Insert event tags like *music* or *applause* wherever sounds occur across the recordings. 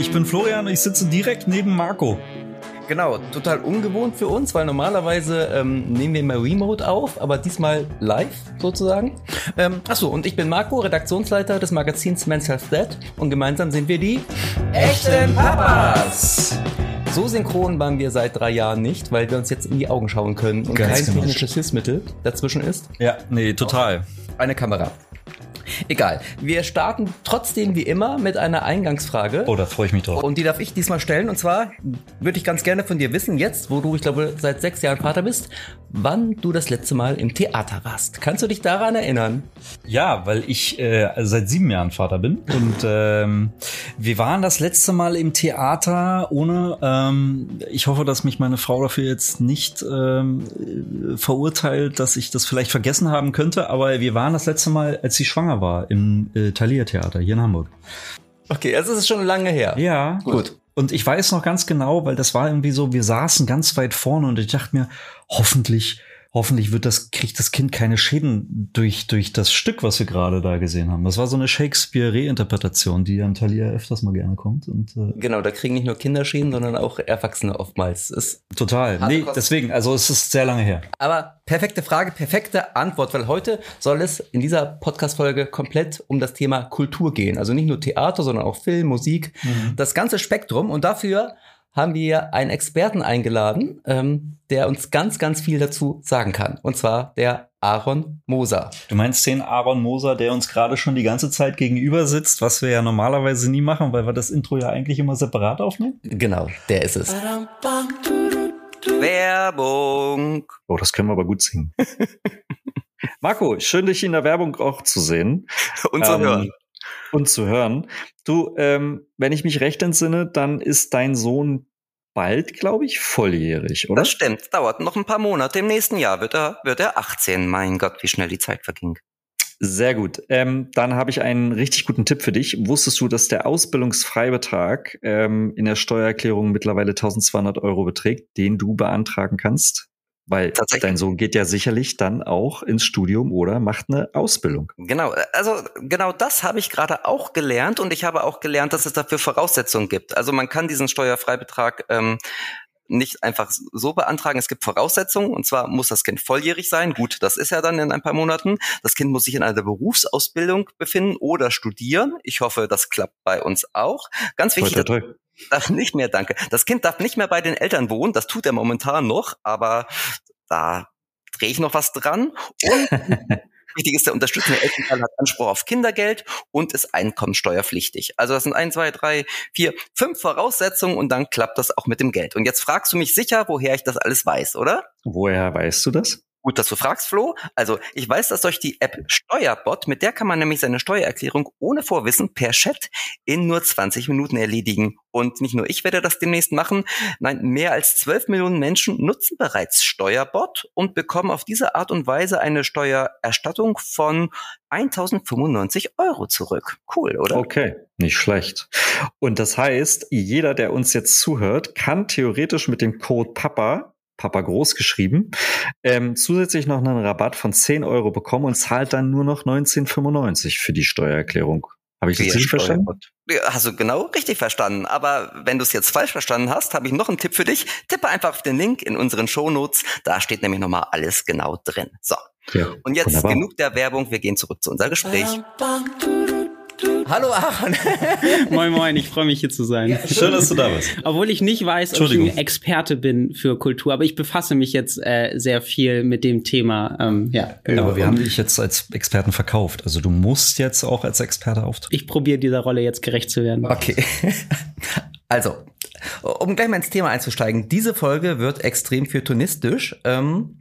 ich bin Florian und ich sitze direkt neben Marco. Genau, total ungewohnt für uns, weil normalerweise ähm, nehmen wir immer Remote auf, aber diesmal live sozusagen. Ähm, achso, und ich bin Marco, Redaktionsleiter des Magazins Men's Health Dead und gemeinsam sind wir die echten Papas. So synchron waren wir seit drei Jahren nicht, weil wir uns jetzt in die Augen schauen können und Ganz kein genau. technisches Hilfsmittel dazwischen ist. Ja, nee, total. Eine Kamera. Egal. Wir starten trotzdem wie immer mit einer Eingangsfrage. Oh, da freue ich mich drauf. Und die darf ich diesmal stellen. Und zwar würde ich ganz gerne von dir wissen, jetzt, wo du, ich glaube, seit sechs Jahren Vater bist, wann du das letzte Mal im Theater warst. Kannst du dich daran erinnern? Ja, weil ich äh, also seit sieben Jahren Vater bin und ähm, wir waren das letzte Mal im Theater ohne. Ähm, ich hoffe, dass mich meine Frau dafür jetzt nicht ähm, äh, verurteilt, dass ich das vielleicht vergessen haben könnte. Aber wir waren das letzte Mal, als sie schwanger war, im äh, Thalia Theater hier in Hamburg. Okay, also es ist schon lange her. Ja, Gut. Und ich weiß noch ganz genau, weil das war irgendwie so, wir saßen ganz weit vorne und ich dachte mir, hoffentlich, hoffentlich wird das, kriegt das Kind keine Schäden durch, durch das Stück, was wir gerade da gesehen haben. Das war so eine Shakespeare-Reinterpretation, die an Thalia öfters mal gerne kommt und, äh, Genau, da kriegen nicht nur Kinder Schäden, sondern auch Erwachsene oftmals. Ist total. Nee, Kosten. deswegen, also es ist sehr lange her. Aber perfekte Frage, perfekte Antwort, weil heute soll es in dieser Podcast-Folge komplett um das Thema Kultur gehen. Also nicht nur Theater, sondern auch Film, Musik, das ganze Spektrum. Und dafür haben wir einen Experten eingeladen, ähm, der uns ganz, ganz viel dazu sagen kann. Und zwar der Aaron Moser. Du meinst den Aaron Moser, der uns gerade schon die ganze Zeit gegenüber sitzt, was wir ja normalerweise nie machen, weil wir das Intro ja eigentlich immer separat aufnehmen? Genau, der ist es. Werbung. Oh, das können wir aber gut singen. *laughs* Marco, schön, dich in der Werbung auch zu sehen. Und zu Ähm, hören. Und zu hören. Du, ähm, wenn ich mich recht entsinne, dann ist dein Sohn bald, glaube ich, volljährig, oder? Das stimmt, dauert noch ein paar Monate. Im nächsten Jahr wird er, wird er 18. Mein Gott, wie schnell die Zeit verging. Sehr gut. Ähm, dann habe ich einen richtig guten Tipp für dich. Wusstest du, dass der Ausbildungsfreibetrag ähm, in der Steuererklärung mittlerweile 1200 Euro beträgt, den du beantragen kannst? Weil dein Sohn geht ja sicherlich dann auch ins Studium oder macht eine Ausbildung. Genau, also genau das habe ich gerade auch gelernt und ich habe auch gelernt, dass es dafür Voraussetzungen gibt. Also man kann diesen Steuerfreibetrag ähm, nicht einfach so beantragen. Es gibt Voraussetzungen und zwar muss das Kind volljährig sein. Gut, das ist ja dann in ein paar Monaten. Das Kind muss sich in einer Berufsausbildung befinden oder studieren. Ich hoffe, das klappt bei uns auch. Ganz Toi, wichtig, toi, toi. Darf nicht mehr, danke. Das Kind darf nicht mehr bei den Eltern wohnen. Das tut er momentan noch, aber da drehe ich noch was dran. Und *laughs* wichtig ist, der unterstützende Elternteil hat Anspruch auf Kindergeld und ist einkommensteuerpflichtig. Also das sind ein, zwei, drei, vier, fünf Voraussetzungen und dann klappt das auch mit dem Geld. Und jetzt fragst du mich sicher, woher ich das alles weiß, oder? Woher weißt du das? Gut, dass du fragst, Flo. Also ich weiß das durch die App Steuerbot, mit der kann man nämlich seine Steuererklärung ohne Vorwissen per Chat in nur 20 Minuten erledigen. Und nicht nur ich werde das demnächst machen, nein, mehr als 12 Millionen Menschen nutzen bereits Steuerbot und bekommen auf diese Art und Weise eine Steuererstattung von 1095 Euro zurück. Cool, oder? Okay, nicht schlecht. Und das heißt, jeder, der uns jetzt zuhört, kann theoretisch mit dem Code PAPA, Papa groß geschrieben, ähm, zusätzlich noch einen Rabatt von 10 Euro bekommen und zahlt dann nur noch 1995 für die Steuererklärung. Habe ich das richtig verstanden? Ja, Hast du genau richtig verstanden. Aber wenn du es jetzt falsch verstanden hast, habe ich noch einen Tipp für dich. Tippe einfach auf den Link in unseren Shownotes. Da steht nämlich nochmal alles genau drin. So. Ja, Und jetzt wunderbar. genug der Werbung. Wir gehen zurück zu unserem Gespräch. Hallo Aaron. *laughs* Moin Moin, ich freue mich hier zu sein. Schön, dass du da bist. Obwohl ich nicht weiß, ob ich ein Experte bin für Kultur, aber ich befasse mich jetzt äh, sehr viel mit dem Thema. Ähm, ja, genau. Aber wir haben dich jetzt als Experten verkauft. Also du musst jetzt auch als Experte auftreten. ich probiere dieser Rolle jetzt gerecht zu werden. Okay. *laughs* Also, um gleich mal ins Thema einzusteigen, diese Folge wird extrem feuilletonistisch. Ähm,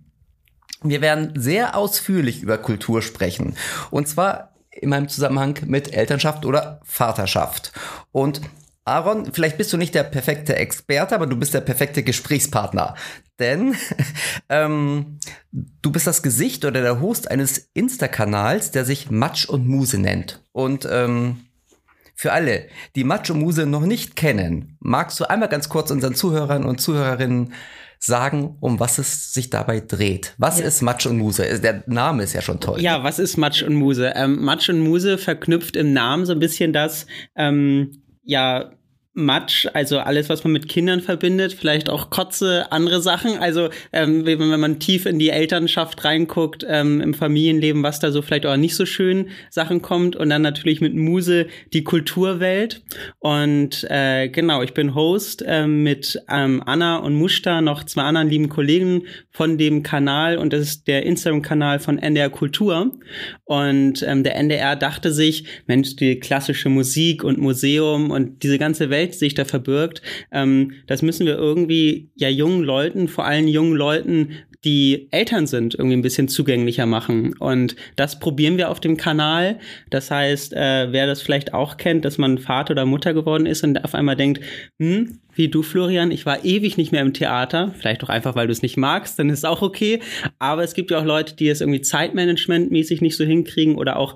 wir werden sehr ausführlich über Kultur sprechen. Und zwar in meinem Zusammenhang mit Elternschaft oder Vaterschaft. Und Aaron, vielleicht bist du nicht der perfekte Experte, aber du bist der perfekte Gesprächspartner. Denn *laughs* ähm, du bist das Gesicht oder der Host eines Insta-Kanals, der sich Matsch und Muse nennt. Und ähm, für alle, die Matsch und Muse noch nicht kennen, magst du einmal ganz kurz unseren Zuhörern und Zuhörerinnen sagen, um was es sich dabei dreht. Was ist Matsch und Muse? Der Name ist ja schon toll. Ja, was ist Matsch und Muse? Ähm, Matsch und Muse verknüpft im Namen so ein bisschen das, ähm, ja, Matsch, also alles, was man mit Kindern verbindet, vielleicht auch Kotze, andere Sachen. Also ähm, wenn, man tief in die Elternschaft reinguckt, ähm, im Familienleben, was da so vielleicht auch nicht so schön Sachen kommt. Und dann natürlich mit Muse die Kulturwelt. Und äh, genau, ich bin Host äh, mit ähm, Anna und Mushta, noch zwei anderen lieben Kollegen von dem Kanal. Und das ist der Instagram-Kanal von NDR Kultur. Und ähm, der NDR dachte sich, Mensch, die klassische Musik und Museum und diese ganze Welt, die sich da verbirgt, ähm, das müssen wir irgendwie ja jungen Leuten, vor allem jungen Leuten die Eltern sind, irgendwie ein bisschen zugänglicher machen. Und das probieren wir auf dem Kanal. Das heißt, äh, wer das vielleicht auch kennt, dass man Vater oder Mutter geworden ist und auf einmal denkt, hm, wie du, Florian, ich war ewig nicht mehr im Theater. Vielleicht auch einfach, weil du es nicht magst, dann ist es auch okay. Aber es gibt ja auch Leute, die es irgendwie zeitmanagementmäßig nicht so hinkriegen oder auch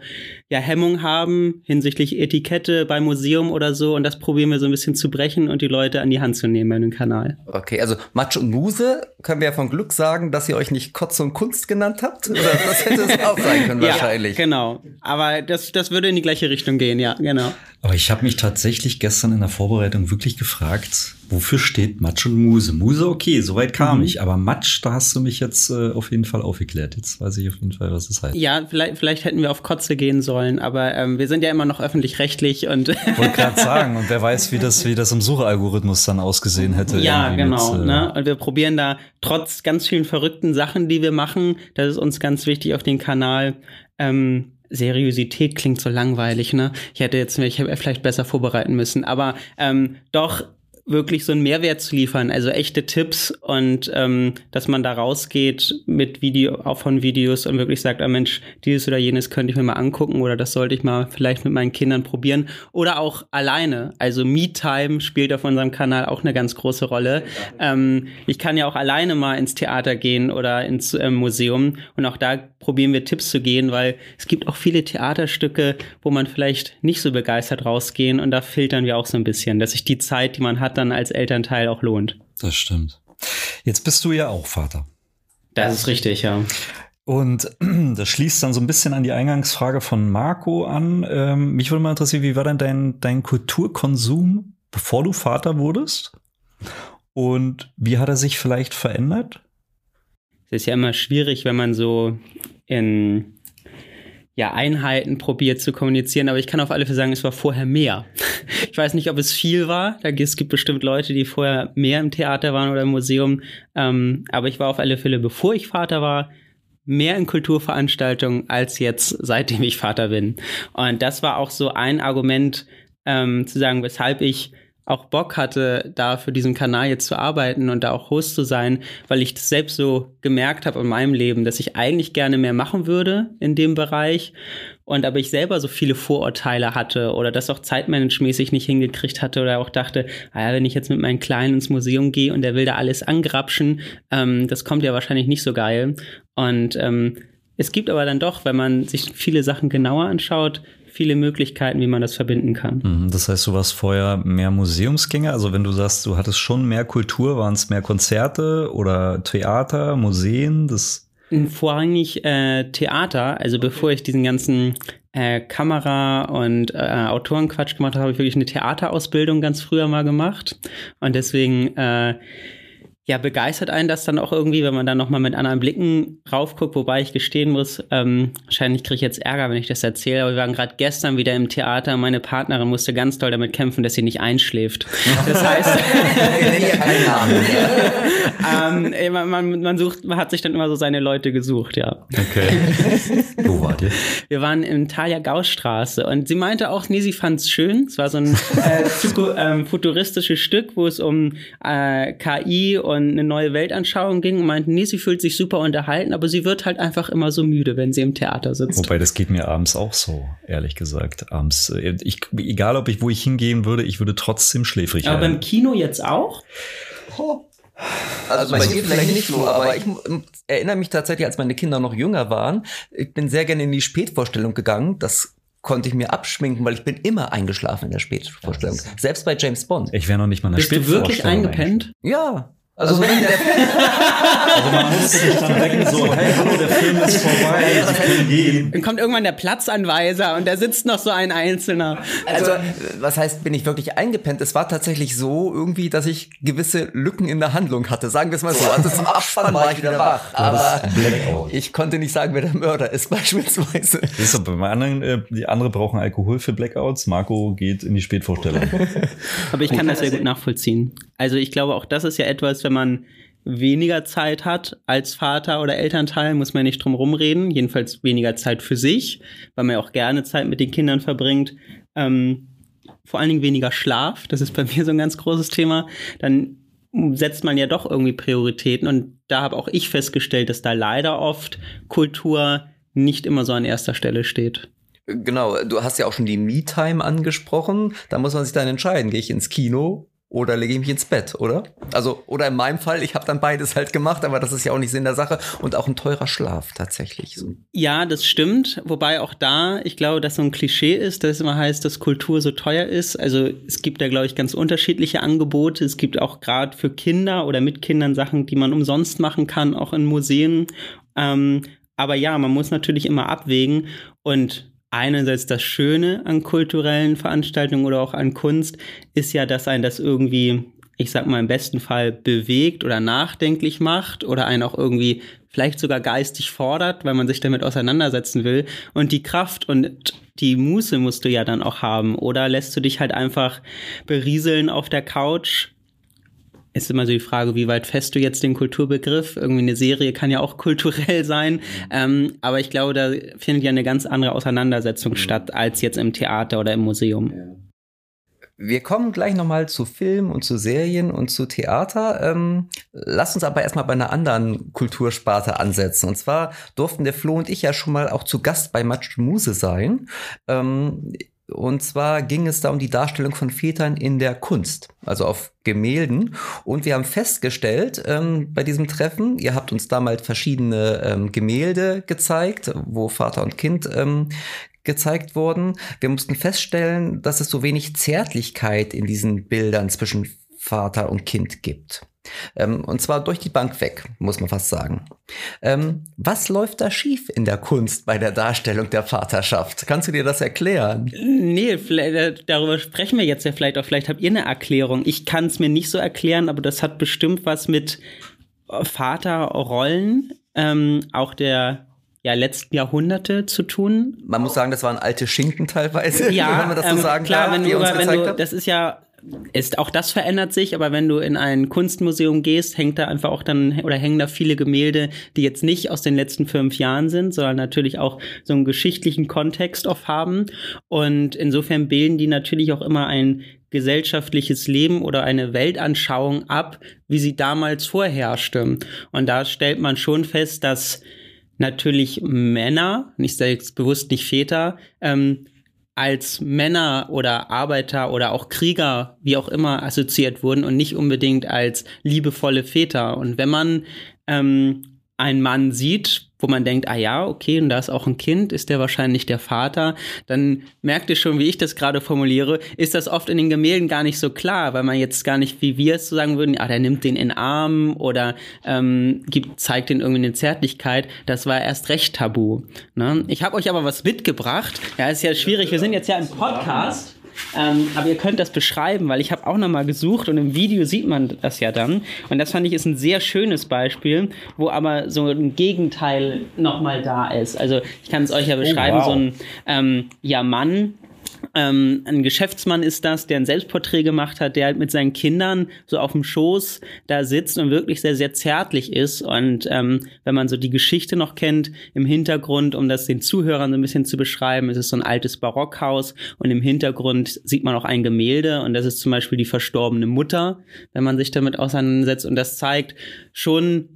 ja Hemmung haben hinsichtlich Etikette beim Museum oder so. Und das probieren wir so ein bisschen zu brechen und die Leute an die Hand zu nehmen bei dem Kanal. Okay, also Matsch und Muse können wir ja von Glück sagen, dass ihr euch nicht Kotze und Kunst genannt habt. Oder das hätte es auch sein können *laughs* wahrscheinlich. Ja, genau. Aber das, das würde in die gleiche Richtung gehen, ja, genau. Aber ich habe mich tatsächlich gestern in der Vorbereitung wirklich gefragt, wofür steht Matsch und Muse? Muse, okay, soweit kam mhm. ich, aber Matsch, da hast du mich jetzt äh, auf jeden Fall aufgeklärt. Jetzt weiß ich auf jeden Fall, was es heißt. Ja, vielleicht, vielleicht hätten wir auf Kotze gehen sollen, aber ähm, wir sind ja immer noch öffentlich-rechtlich und. Wollte gerade sagen, und wer weiß, wie das, wie das im Suchalgorithmus dann ausgesehen hätte. Ja, genau. Mit, äh, ne? Und wir probieren da trotz ganz vielen verrückten Sachen, die wir machen, das ist uns ganz wichtig auf den Kanal, ähm, Seriosität klingt so langweilig, ne? Ich hätte jetzt mich vielleicht besser vorbereiten müssen, aber ähm, doch wirklich so einen Mehrwert zu liefern, also echte Tipps und ähm, dass man da rausgeht mit Video, auch von Videos und wirklich sagt, ah Mensch, dieses oder jenes könnte ich mir mal angucken oder das sollte ich mal vielleicht mit meinen Kindern probieren oder auch alleine. Also Me-Time spielt auf unserem Kanal auch eine ganz große Rolle. Ähm, ich kann ja auch alleine mal ins Theater gehen oder ins äh, Museum und auch da probieren wir Tipps zu gehen, weil es gibt auch viele Theaterstücke, wo man vielleicht nicht so begeistert rausgehen und da filtern wir auch so ein bisschen, dass sich die Zeit, die man hat, dann als Elternteil auch lohnt. Das stimmt. Jetzt bist du ja auch Vater. Das ist richtig, ja. Und *clears throat* das schließt dann so ein bisschen an die Eingangsfrage von Marco an. Ähm, mich würde mal interessieren, wie war denn dein, dein Kulturkonsum, bevor du Vater wurdest? Und wie hat er sich vielleicht verändert? Es ist ja immer schwierig, wenn man so in ja, Einheiten probiert zu kommunizieren, aber ich kann auf alle Fälle sagen, es war vorher mehr. *laughs* Ich weiß nicht, ob es viel war. Da es gibt bestimmt Leute, die vorher mehr im Theater waren oder im Museum. Ähm, aber ich war auf alle Fälle, bevor ich Vater war, mehr in Kulturveranstaltungen als jetzt, seitdem ich Vater bin. Und das war auch so ein Argument, ähm, zu sagen, weshalb ich auch Bock hatte, da für diesen Kanal jetzt zu arbeiten und da auch Host zu sein, weil ich das selbst so gemerkt habe in meinem Leben, dass ich eigentlich gerne mehr machen würde in dem Bereich und aber ich selber so viele Vorurteile hatte oder das auch zeitmanagemäßig nicht hingekriegt hatte oder auch dachte, naja, ah wenn ich jetzt mit meinem Kleinen ins Museum gehe und der will da alles angrapschen, ähm, das kommt ja wahrscheinlich nicht so geil. Und ähm, es gibt aber dann doch, wenn man sich viele Sachen genauer anschaut, viele Möglichkeiten, wie man das verbinden kann. Mhm, das heißt, du warst vorher mehr Museumsgänger. Also wenn du sagst, du hattest schon mehr Kultur, waren es mehr Konzerte oder Theater, Museen? Das Vorrangig äh, Theater. Also bevor ich diesen ganzen äh, Kamera- und äh, Autorenquatsch gemacht habe, habe ich wirklich eine Theaterausbildung ganz früher mal gemacht. Und deswegen äh, ja, begeistert einen das dann auch irgendwie, wenn man dann nochmal mit anderen Blicken raufguckt, wobei ich gestehen muss, ähm, wahrscheinlich kriege ich jetzt Ärger, wenn ich das erzähle, aber wir waren gerade gestern wieder im Theater, meine Partnerin musste ganz doll damit kämpfen, dass sie nicht einschläft. *laughs* Das heißt, ähm, man, man, man, sucht, man hat sich dann immer so seine Leute gesucht, ja. Okay. *laughs* Wo wart ihr? Wir waren in Thalia Gaussstraße und sie meinte auch, nee, sie fand es schön. Es war so ein äh, ähm, futuristisches Stück, wo es um äh, KI und und eine neue Weltanschauung ging und meinten, nee, sie fühlt sich super unterhalten, aber sie wird halt einfach immer so müde, wenn sie im Theater sitzt. Wobei, das geht mir abends auch so, ehrlich gesagt. Abends, äh, ich, egal ob ich, wo ich hingehen würde, ich würde trotzdem schläfrig werden. Aber beim Kino jetzt auch? Oh. Also, also bei dir vielleicht nicht so, aber ich erinnere mich tatsächlich, als meine Kinder noch jünger waren, ich bin sehr gerne in die Spätvorstellung gegangen. Das konnte ich mir abschminken, weil ich bin immer eingeschlafen in der Spätvorstellung. Selbst bei James Bond. Ich wäre noch nicht mal in der Bist du wirklich eingepennt? Ja. Also, so wie der *laughs* Also man musste sich dann wecken, so, hey, hallo, der Film ist vorbei, Sie können gehen. Dann kommt irgendwann der Platzanweiser und da sitzt noch so ein Einzelner. Also, was heißt, bin ich wirklich eingepennt? Es war tatsächlich so irgendwie, dass ich gewisse Lücken in der Handlung hatte. Sagen wir es mal so. Also zum Abspann war ich wieder wach. Aber Blackout. ich konnte nicht sagen, wer der Mörder ist, *laughs* beispielsweise. Ist so, bei anderen, äh, die andere brauchen Alkohol für Blackouts. Marco geht in die Spätvorstellung. Aber ich kann das sehr gut nachvollziehen. Also ich glaube, auch das ist ja etwas, wenn man weniger Zeit hat als Vater oder Elternteil, muss man nicht drum rumreden. Jedenfalls weniger Zeit für sich, weil man ja auch gerne Zeit mit den Kindern verbringt. Ähm, vor allen Dingen weniger Schlaf, das ist bei *laughs* mir so ein ganz großes Thema. Dann setzt man ja doch irgendwie Prioritäten und da habe auch ich festgestellt, dass da leider oft Kultur nicht immer so an erster Stelle steht. Genau, du hast ja auch schon die Me-Time angesprochen. Da muss man sich dann entscheiden, gehe ich ins Kino oder lege ich mich ins Bett, oder? Also, oder in meinem Fall, ich habe dann beides halt gemacht, aber das ist ja auch nicht Sinn der Sache und auch ein teurer Schlaf tatsächlich. Ja, das stimmt. Wobei auch da, ich glaube, dass so ein Klischee ist, dass es immer heißt, dass Kultur so teuer ist. Also es gibt da, glaube ich, ganz unterschiedliche Angebote. Es gibt auch gerade für Kinder oder mit Kindern Sachen, die man umsonst machen kann, auch in Museen. Ähm, aber ja, man muss natürlich immer abwägen und einerseits das Schöne an kulturellen Veranstaltungen oder auch an Kunst ist ja, dass ein das irgendwie, ich sag mal im besten Fall bewegt oder nachdenklich macht oder einen auch irgendwie vielleicht sogar geistig fordert, weil man sich damit auseinandersetzen will. Und die Kraft und die Muße musst du ja dann auch haben. Oder lässt du dich halt einfach berieseln auf der Couch ist immer so die Frage, wie weit fest du jetzt den Kulturbegriff? Irgendwie eine Serie kann ja auch *laughs* kulturell sein. Ähm, aber ich glaube, da findet ja eine ganz andere Auseinandersetzung statt als jetzt im Theater oder im Museum. Wir kommen gleich nochmal zu Film und zu Serien und zu Theater. Ähm, lass uns aber erstmal bei einer anderen Kultursparte ansetzen. Und zwar durften der Flo und ich ja schon mal auch zu Gast bei Matsch Muse sein. Ähm, und zwar ging es da um die Darstellung von Vätern in der Kunst, also auf Gemälden. Und wir haben festgestellt ähm, bei diesem Treffen, ihr habt uns damals verschiedene ähm, Gemälde gezeigt, wo Vater und Kind ähm, gezeigt wurden. Wir mussten feststellen, dass es so wenig Zärtlichkeit in diesen Bildern zwischen Vater und Kind gibt. Ähm, und zwar durch die Bank weg, muss man fast sagen. Ähm, was läuft da schief in der Kunst bei der Darstellung der Vaterschaft? Kannst du dir das erklären? Nee, äh, darüber sprechen wir jetzt ja vielleicht auch. Vielleicht habt ihr eine Erklärung. Ich kann es mir nicht so erklären, aber das hat bestimmt was mit Vaterrollen, ähm, auch der ja, letzten Jahrhunderte zu tun. Man muss sagen, das waren alte Schinken teilweise, ja, *laughs* wenn man das so ähm, sagen klar, darf, wenn die du, wenn gezeigt du, das ist ja ist auch das verändert sich, aber wenn du in ein Kunstmuseum gehst, hängt da einfach auch dann oder hängen da viele Gemälde, die jetzt nicht aus den letzten fünf Jahren sind, sondern natürlich auch so einen geschichtlichen Kontext oft haben. Und insofern bilden die natürlich auch immer ein gesellschaftliches Leben oder eine Weltanschauung ab, wie sie damals vorherrschte. Und da stellt man schon fest, dass natürlich Männer, nicht selbst bewusst nicht Väter, ähm, als Männer oder Arbeiter oder auch Krieger, wie auch immer, assoziiert wurden und nicht unbedingt als liebevolle Väter. Und wenn man ähm, einen Mann sieht, wo man denkt, ah ja, okay, und da ist auch ein Kind, ist der wahrscheinlich der Vater, dann merkt ihr schon, wie ich das gerade formuliere, ist das oft in den Gemälden gar nicht so klar, weil man jetzt gar nicht, wie wir es so sagen würden, ah, der nimmt den in den Arm oder ähm, gibt, zeigt den irgendwie eine Zärtlichkeit. Das war erst recht tabu. Ne? Ich habe euch aber was mitgebracht. Ja, ist ja schwierig. Wir sind jetzt ja im Podcast. Ähm, aber ihr könnt das beschreiben, weil ich habe auch nochmal gesucht und im Video sieht man das ja dann. Und das fand ich ist ein sehr schönes Beispiel, wo aber so ein Gegenteil nochmal da ist. Also ich kann es euch ja beschreiben, wow. so ein ähm, ja, Mann, ähm, ein Geschäftsmann ist das, der ein Selbstporträt gemacht hat, der halt mit seinen Kindern so auf dem Schoß da sitzt und wirklich sehr, sehr zärtlich ist. Und ähm, wenn man so die Geschichte noch kennt, im Hintergrund, um das den Zuhörern so ein bisschen zu beschreiben, ist es so ein altes Barockhaus und im Hintergrund sieht man auch ein Gemälde und das ist zum Beispiel die verstorbene Mutter, wenn man sich damit auseinandersetzt. Und das zeigt schon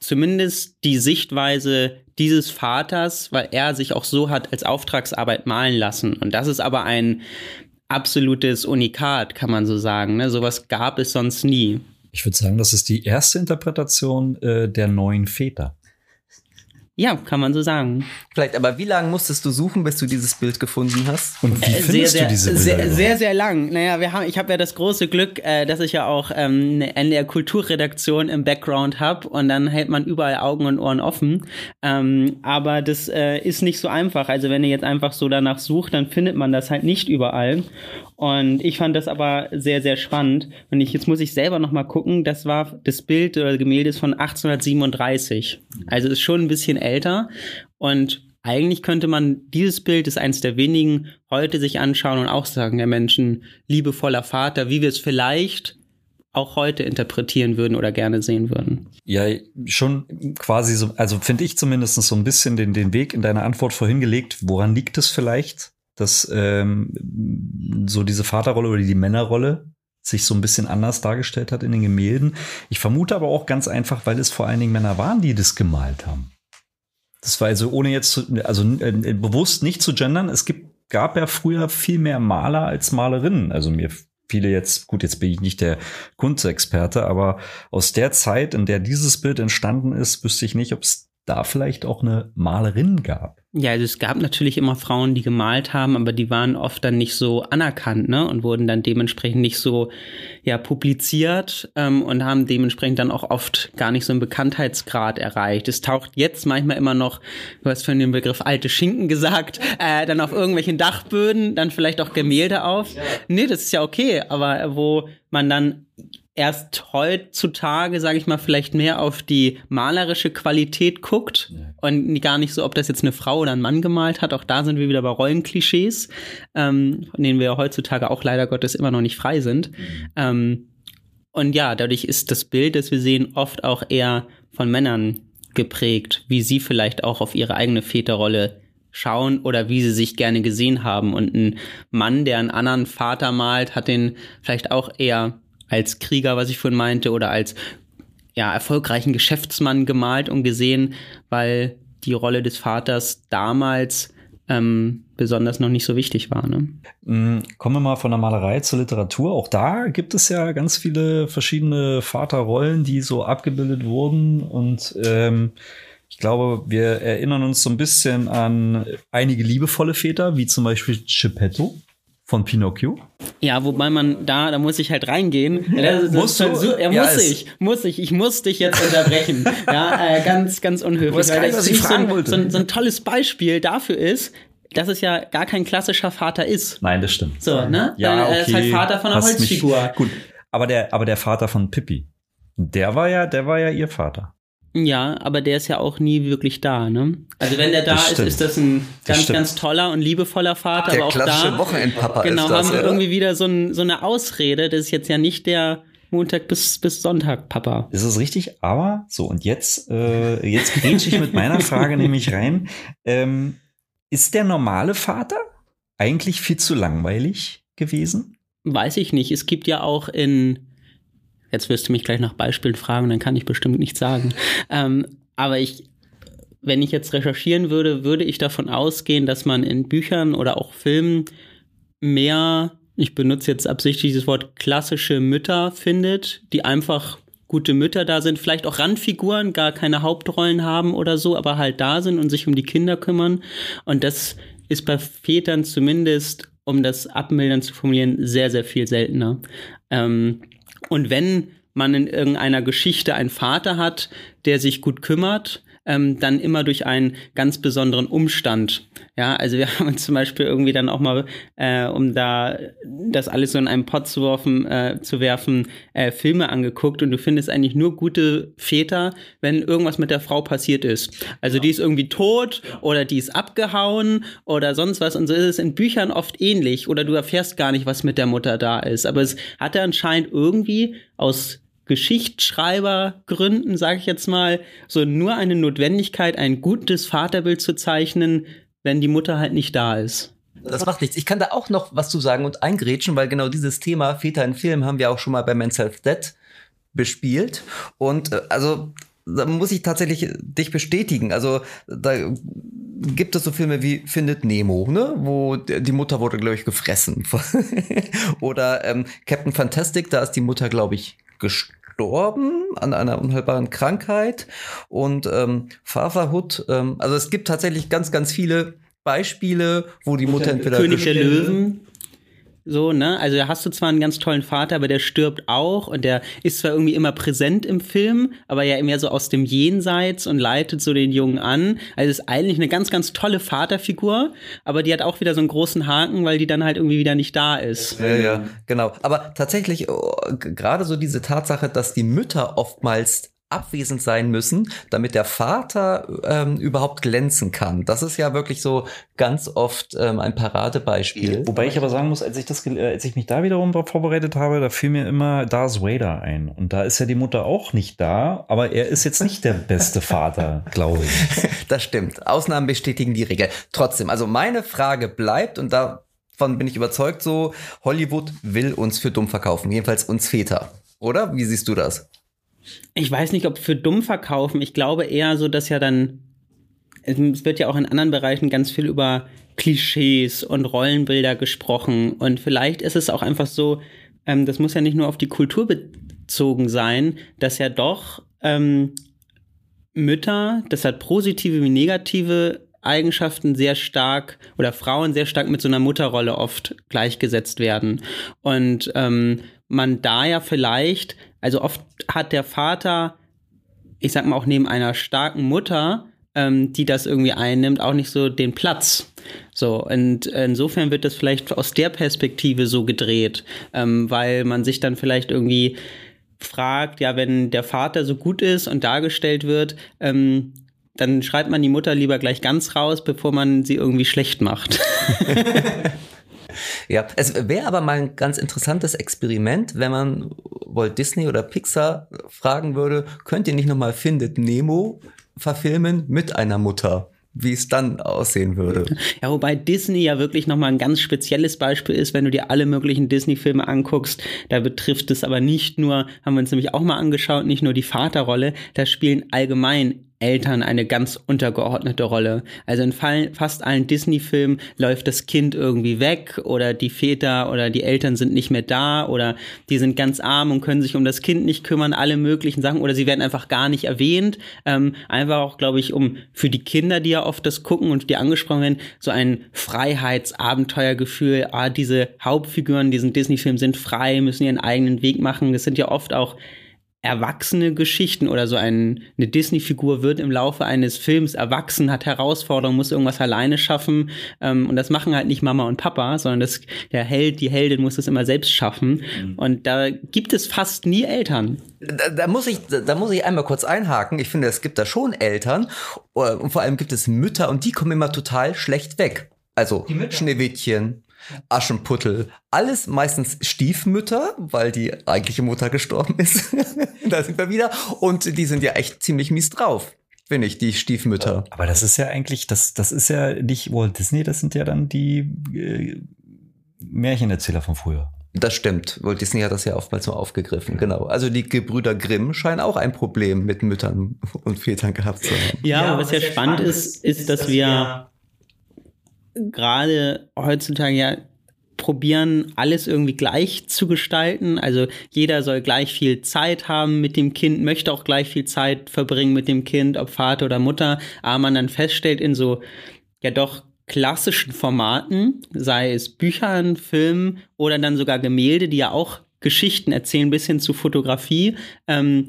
zumindest die Sichtweise dieses Vaters, weil er sich auch so hat als Auftragsarbeit malen lassen. Und das ist aber ein absolutes Unikat, kann man so sagen. Ne? Sowas gab es sonst nie. Ich würde sagen, das ist die erste Interpretation äh, der neuen Väter. Ja, kann man so sagen. Vielleicht, aber wie lange musstest du suchen, bis du dieses Bild gefunden hast? Und wie Äh, findest sehr, du diese sehr, Bilder? sehr, sehr, sehr lang. Naja, wir haben, ich habe ja das große Glück, äh, dass ich ja auch ähm, eine NDR Kulturredaktion im Background habe und dann hält man überall Augen und Ohren offen. Ähm, aber das äh, ist nicht so einfach. Also wenn ihr jetzt einfach so danach sucht, dann findet man das halt nicht überall. Und ich fand das aber sehr, sehr spannend. Und ich, jetzt muss ich selber noch mal gucken. Das war das Bild oder Gemälde ist von 1837. Also ist schon ein bisschen älter. Und eigentlich könnte man dieses Bild ist eines der wenigen heute sich anschauen und auch sagen, der Menschen liebevoller Vater, wie wir es vielleicht auch heute interpretieren würden oder gerne sehen würden. Ja, schon quasi so, also finde ich zumindest so ein bisschen den, den Weg in deiner Antwort vorhin gelegt. Woran liegt es vielleicht, dass ähm, so diese Vaterrolle oder die Männerrolle sich so ein bisschen anders dargestellt hat in den Gemälden? Ich vermute aber auch ganz einfach, weil es vor allen Dingen Männer waren, die das gemalt haben. Das war also ohne jetzt zu, also äh, bewusst nicht zu gendern. Es gibt, gab ja früher viel mehr Maler als Malerinnen. Also mir viele jetzt, gut, jetzt bin ich nicht der Kunstexperte, aber aus der Zeit, in der dieses Bild entstanden ist, wüsste ich nicht, ob es da vielleicht auch eine Malerin gab. Ja, also es gab natürlich immer Frauen, die gemalt haben, aber die waren oft dann nicht so anerkannt, ne? Und wurden dann dementsprechend nicht so ja publiziert ähm, und haben dementsprechend dann auch oft gar nicht so einen Bekanntheitsgrad erreicht. Es taucht jetzt manchmal immer noch, du hast vorhin den Begriff alte Schinken gesagt, äh, dann auf irgendwelchen Dachböden, dann vielleicht auch Gemälde auf. Ja. Nee, das ist ja okay, aber wo man dann erst heutzutage, sage ich mal, vielleicht mehr auf die malerische Qualität guckt ja. und gar nicht so, ob das jetzt eine Frau oder ein Mann gemalt hat. Auch da sind wir wieder bei Rollenklischees, ähm, von denen wir ja heutzutage auch leider Gottes immer noch nicht frei sind. Mhm. Ähm, und ja, dadurch ist das Bild, das wir sehen, oft auch eher von Männern geprägt, wie sie vielleicht auch auf ihre eigene Väterrolle schauen oder wie sie sich gerne gesehen haben. Und ein Mann, der einen anderen Vater malt, hat den vielleicht auch eher als Krieger, was ich vorhin meinte, oder als ja, erfolgreichen Geschäftsmann gemalt und gesehen, weil die Rolle des Vaters damals ähm, besonders noch nicht so wichtig war. Ne? Kommen wir mal von der Malerei zur Literatur. Auch da gibt es ja ganz viele verschiedene Vaterrollen, die so abgebildet wurden. Und ähm, ich glaube, wir erinnern uns so ein bisschen an einige liebevolle Väter, wie zum Beispiel Geppetto von Pinocchio. Ja, wobei man da, da muss ich halt reingehen. *laughs* Ja, muss du? So, ja, Ja, muss ich, muss ich, ich muss dich jetzt unterbrechen. *laughs* ja, äh, ganz, ganz unhöflich. weil nicht, das nicht so, ein, so, ein, so ein tolles Beispiel dafür ist, dass es ja gar kein klassischer Vater ist. Nein, das stimmt. So, ne? Ja, Äh, er ist halt okay. Vater von einer mich- Holzfigur. Gut, aber der, aber der Vater von Pippi, der war ja, der war ja ihr Vater. Ja, aber der ist ja auch nie wirklich da, ne? Also wenn der da Das ist, stimmt. ist das ein Das ganz, stimmt. ganz toller und liebevoller Vater, Der aber auch klassische da Wochenendpapa genau, ist das, haben wir oder? irgendwie wieder so, ein, so eine Ausrede. Das ist jetzt ja nicht der Montag bis, bis Sonntag Papa. Das ist richtig, aber so, und jetzt, äh, jetzt grätsche ich mit meiner Frage *laughs* nämlich rein. Ähm, ist der normale Vater eigentlich viel zu langweilig gewesen? Weiß ich nicht. Es gibt ja auch in, jetzt wirst du mich gleich nach Beispielen fragen, dann kann ich bestimmt nichts sagen. Ähm, aber ich, wenn ich jetzt recherchieren würde, würde ich davon ausgehen, dass man in Büchern oder auch Filmen mehr, ich benutze jetzt absichtlich das Wort klassische Mütter findet, die einfach gute Mütter da sind, vielleicht auch Randfiguren, gar keine Hauptrollen haben oder so, aber halt da sind und sich um die Kinder kümmern. Und das ist bei Vätern zumindest, um das abmildern zu formulieren, sehr, sehr viel seltener. Ähm, und wenn man in irgendeiner Geschichte einen Vater hat, der sich gut kümmert, ähm, dann immer durch einen ganz besonderen Umstand. Ja, also wir *laughs* haben uns zum Beispiel irgendwie dann auch mal, äh, um da das alles so in einen Pott zu werfen, äh, zu werfen äh, Filme angeguckt und du findest eigentlich nur gute Väter, wenn irgendwas mit der Frau passiert ist. Also die ist irgendwie tot oder die ist abgehauen oder sonst was und so ist es in Büchern oft ähnlich oder du erfährst gar nicht, was mit der Mutter da ist. Aber es hatte anscheinend irgendwie aus Geschichtsschreibergründen, sage ich jetzt mal, so nur eine Notwendigkeit, ein gutes Vaterbild zu zeichnen, wenn die Mutter halt nicht da ist. Das macht nichts. Ich kann da auch noch was zu sagen und eingrätschen, weil genau dieses Thema Väter in Film haben wir auch schon mal bei Men's Health Dead bespielt. Und äh, also da muss ich tatsächlich dich bestätigen. Also da gibt es so Filme wie Findet Nemo, ne? Wo die Mutter wurde, glaube ich, gefressen. *laughs* Oder ähm, Captain Fantastic, da ist die Mutter, glaube ich, gestorben verstorben an einer unheilbaren Krankheit und ähm, Fatherhood, ähm, also es gibt tatsächlich ganz, ganz viele Beispiele, wo die Mutter entweder König der Löwen. So, ne? Also da hast du zwar einen ganz tollen Vater, aber der stirbt auch und der ist zwar irgendwie immer präsent im Film, aber ja mehr so aus dem Jenseits und leitet so den Jungen an. Also ist eigentlich eine ganz, ganz tolle Vaterfigur, aber die hat auch wieder so einen großen Haken, weil die dann halt irgendwie wieder nicht da ist. Ja, ja, genau. Aber tatsächlich, oh, gerade so diese Tatsache, dass die Mütter oftmals abwesend sein müssen, damit der Vater ähm, überhaupt glänzen kann. Das ist ja wirklich so ganz oft ähm, ein Paradebeispiel. Wobei ich aber sagen muss, als ich das, äh, als ich mich da wiederum vorbereitet habe, da fiel mir immer Darth Vader ein. Und da ist ja die Mutter auch nicht da, aber er ist jetzt nicht der beste Vater, *laughs* glaube ich. Das stimmt. Ausnahmen bestätigen die Regel. Trotzdem, also meine Frage bleibt und davon bin ich überzeugt so, Hollywood will uns für dumm verkaufen. Jedenfalls uns Väter. Oder? Wie siehst du das? Ich weiß nicht, ob für dumm verkaufen. Ich glaube eher so, dass ja dann, es wird ja auch in anderen Bereichen ganz viel über Klischees und Rollenbilder gesprochen. Und vielleicht ist es auch einfach so, ähm, das muss ja nicht nur auf die Kultur bezogen sein, dass ja doch ähm, Mütter, das hat positive wie negative Eigenschaften sehr stark oder Frauen sehr stark mit so einer Mutterrolle oft gleichgesetzt werden. Und ähm, man da ja vielleicht, also oft hat der Vater, ich sag mal auch neben einer starken Mutter, ähm, die das irgendwie einnimmt, auch nicht so den Platz. So, und insofern wird das vielleicht aus der Perspektive so gedreht, ähm, weil man sich dann vielleicht irgendwie fragt, ja, wenn der Vater so gut ist und dargestellt wird, ähm, dann schreibt man die Mutter lieber gleich ganz raus, bevor man sie irgendwie schlecht macht. *laughs* *laughs* Ja, es wäre aber mal ein ganz interessantes Experiment, wenn man Walt Disney oder Pixar fragen würde, könnt ihr nicht nochmal Findet Nemo verfilmen mit einer Mutter? wie es dann aussehen würde. Ja, wobei Disney ja wirklich nochmal ein ganz spezielles Beispiel ist, wenn du dir alle möglichen Disney-Filme anguckst. Da betrifft es aber nicht nur, haben wir uns nämlich auch mal angeschaut, nicht nur die Vaterrolle, da spielen allgemein Eltern eine ganz untergeordnete Rolle. Also in fast allen Disney-Filmen läuft das Kind irgendwie weg oder die Väter oder die Eltern sind nicht mehr da oder die sind ganz arm und können sich um das Kind nicht kümmern, alle möglichen Sachen oder sie werden einfach gar nicht erwähnt. Ähm, einfach auch, glaube ich, um für die Kinder, die ja oft das gucken und die angesprochen werden, so ein Freiheitsabenteuergefühl. Ah, diese Hauptfiguren diesen Disney-Film sind frei, müssen ihren eigenen Weg machen. Das sind ja oft auch erwachsene Geschichten oder so ein, eine Disney-Figur wird im Laufe eines Films erwachsen, hat Herausforderungen, muss irgendwas alleine schaffen. Ähm, und das machen halt nicht Mama und Papa, sondern das, der Held, die Heldin muss das immer selbst schaffen. Mhm. Und da gibt es fast nie Eltern. Da, da, muss ich, da muss ich einmal kurz einhaken. Ich finde, es gibt da schon Eltern äh, und vor allem gibt es Mütter und die kommen immer total schlecht weg. Also Schneewittchen, Aschenputtel, alles meistens Stiefmütter, weil die eigentliche Mutter gestorben ist. *laughs* da sind wir wieder. Und die sind ja echt ziemlich mies drauf finde ich, die Stiefmütter. Aber das ist ja eigentlich, das, das ist ja nicht Walt Disney, das sind ja dann die äh, Märchenerzähler von früher. Das stimmt. Walt Disney hat das ja oftmals so aufgegriffen. Genau. Also die Gebrüder Grimm scheinen auch ein Problem mit Müttern und Vätern gehabt zu haben. Ja, ja was ja spannend ist, ist, dass wir gerade heutzutage ja probieren, alles irgendwie gleich zu gestalten. Also jeder soll gleich viel Zeit haben mit dem Kind, möchte auch gleich viel Zeit verbringen mit dem Kind, ob Vater oder Mutter. Aber man dann feststellt in so, ja doch klassischen Formaten, sei es Büchern, Filmen oder dann sogar Gemälde, die ja auch Geschichten erzählen, bis hin zu Fotografie, ähm,